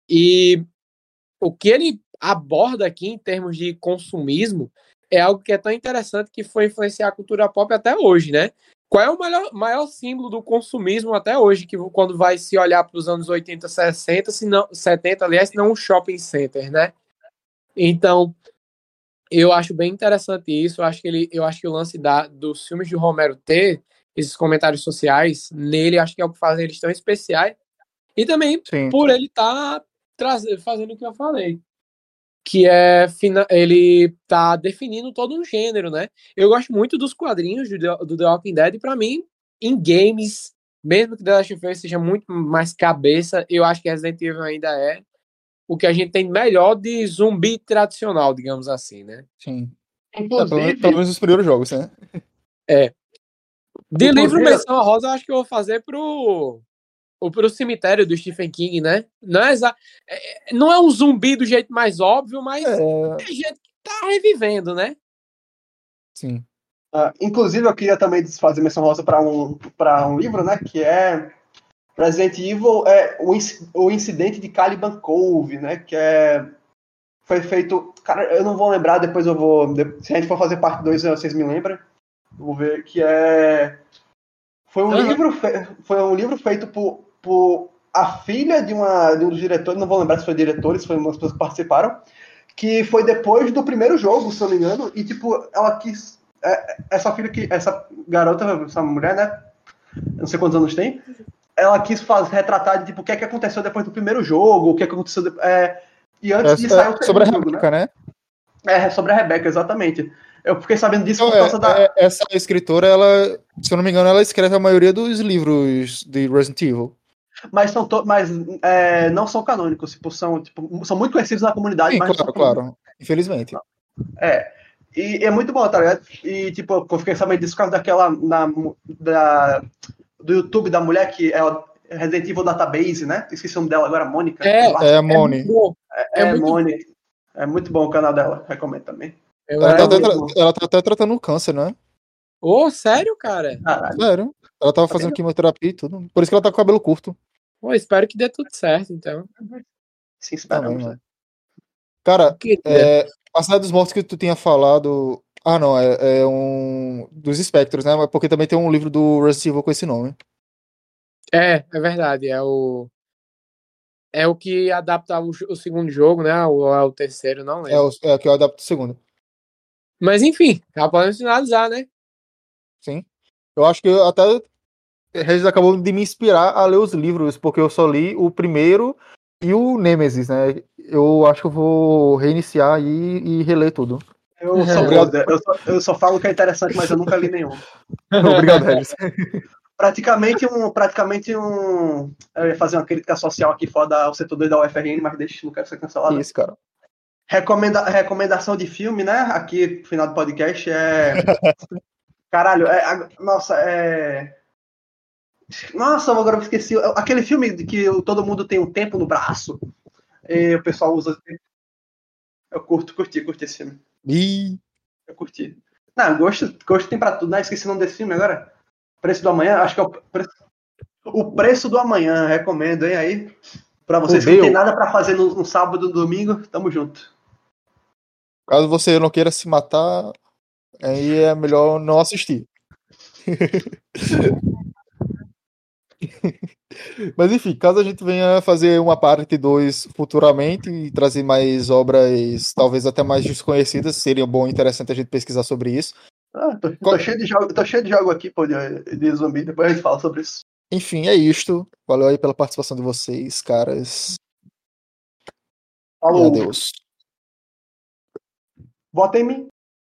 E o que ele aborda aqui em termos de consumismo é algo que é tão interessante que foi influenciar a cultura pop até hoje, né? Qual é o maior, maior símbolo do consumismo até hoje, que quando vai se olhar para os anos 80, 60, se não, 70, aliás, se não um shopping center, né? Então, eu acho bem interessante isso. Eu acho que ele, eu acho que o lance da, dos filmes de Romero ter esses comentários sociais nele, acho que é o que faz eles tão especiais. E também Sim. por ele estar fazendo o que eu falei, que é ele tá definindo todo um gênero, né? Eu gosto muito dos quadrinhos do, The- do The Walking Dead, e pra mim, em games, mesmo que The Last of Us seja muito mais cabeça, eu acho que Resident Evil ainda é o que a gente tem melhor de zumbi tradicional, digamos assim, né? Sim. É, pelo, Inclusive, pelo menos os primeiros jogos, né? De Inclusive- livro Menção Rosa, eu acho que eu vou fazer pro, o- pro cemitério do Stephen King, né? Não é, exa- é- não é um zumbi do jeito mais óbvio, mas é, É, gente que tá revivendo, né? sim. ah, inclusive, eu queria também fazer menção rosa para um, pra um livro, né? Que é Resident Evil, é, o, inci- o Incidente de Caliban Cove, né? Que é. Foi feito. Cara, eu não vou lembrar, depois eu vou. Se a gente for fazer parte 2, vocês me lembram. Vou ver. Que é. Foi um, Aham. livro, fe- foi um livro feito por, por a filha de, uma, de um dos diretores, não vou lembrar se foi diretores, foi umas pessoas que participaram, que foi depois do primeiro jogo, se eu não me engano, e tipo, ela quis. é- Essa filha que. Essa garota, essa mulher, né? Não sei quantos anos tem. Ela quis fazer, retratar de tipo, o que é que aconteceu depois do primeiro jogo, o que é que aconteceu. de- é, e antes de É, sair o sobre a jogo, Rebeca, né? né? É, sobre a Rebeca, exatamente. Eu fiquei sabendo disso Então, por causa da. é, é, essa escritora, ela, se eu não me engano, ela escreve a maioria dos livros de Resident Evil. Mas, são to... mas é, não são canônicos, tipo, são, tipo, são muito conhecidos na comunidade, Sim, mas claro, claro. Infelizmente. É. E é muito bom, tá ligado? E, tipo, eu fiquei sabendo disso por causa daquela. Na, da, do YouTube da mulher que é o Resident Evil Database, né? Esqueci o nome dela agora, Mônica. É. É a Moni. muito bom. É, é muito Mônica. É muito bom o canal dela, recomendo também. Eu Ela tá, É, até, ela tá até tratando câncer, né? Ô, sério, cara? Caralho. Sério. Ela tava fazendo quimioterapia e tudo. Por isso que ela tá com o cabelo curto. Pô, espero que dê tudo certo, então. Sim, esperamos. mano. Cara, Queria. é, a Cidade dos Mortos que tu tinha falado. Ah, não, é, é um. Dos espectros, né? Porque também tem um livro do Resident Evil com esse nome. É, é verdade. É o. É o que adapta o, o segundo jogo, né? Ou é o terceiro, não É lembro. o, é o que eu adapto o segundo. Mas enfim, já podemos finalizar, né? Sim. Eu acho que eu até. Regis acabou de me inspirar a ler os livros, porque eu só li o primeiro e o Nemesis, né? Eu acho que eu vou reiniciar aí e reler tudo. Eu só, Obrigado. eu, só, eu só falo que é interessante, mas eu nunca li nenhum. Obrigado, Regis. Praticamente um. Praticamente um. Eu ia fazer uma crítica social aqui fora ao setor 2 da UFRN, mas deixa, não quero ser cancelado. Isso, cara. Recomenda, recomendação de filme, né? Aqui no final do podcast é. Caralho, é, a- nossa, é. Nossa, agora eu esqueci. Aquele filme de que todo mundo tem um tempo no braço. E o pessoal usa. Eu curto, curti, curti esse filme. Ih, Eu curti. Não, gosto, gosto tem pra tudo, né? Esqueci o nome desse filme agora. Preço do Amanhã, acho que é o preço, o preço do Amanhã, recomendo, hein? Aí, pra vocês que não tem nada pra fazer no, no sábado no domingo, tamo junto. Caso você não queira se matar, aí é melhor não assistir. Mas enfim, caso a gente venha fazer uma parte 2 futuramente e trazer mais obras, talvez até mais desconhecidas, seria bom e interessante a gente pesquisar sobre isso. Ah, tô, tô cheio de jogo, tô cheio de jogo aqui, pô, de, de zumbi, depois a gente fala sobre isso. Enfim, é isto. Valeu aí pela participação de vocês, caras. E Falou, adeus. vota em mim.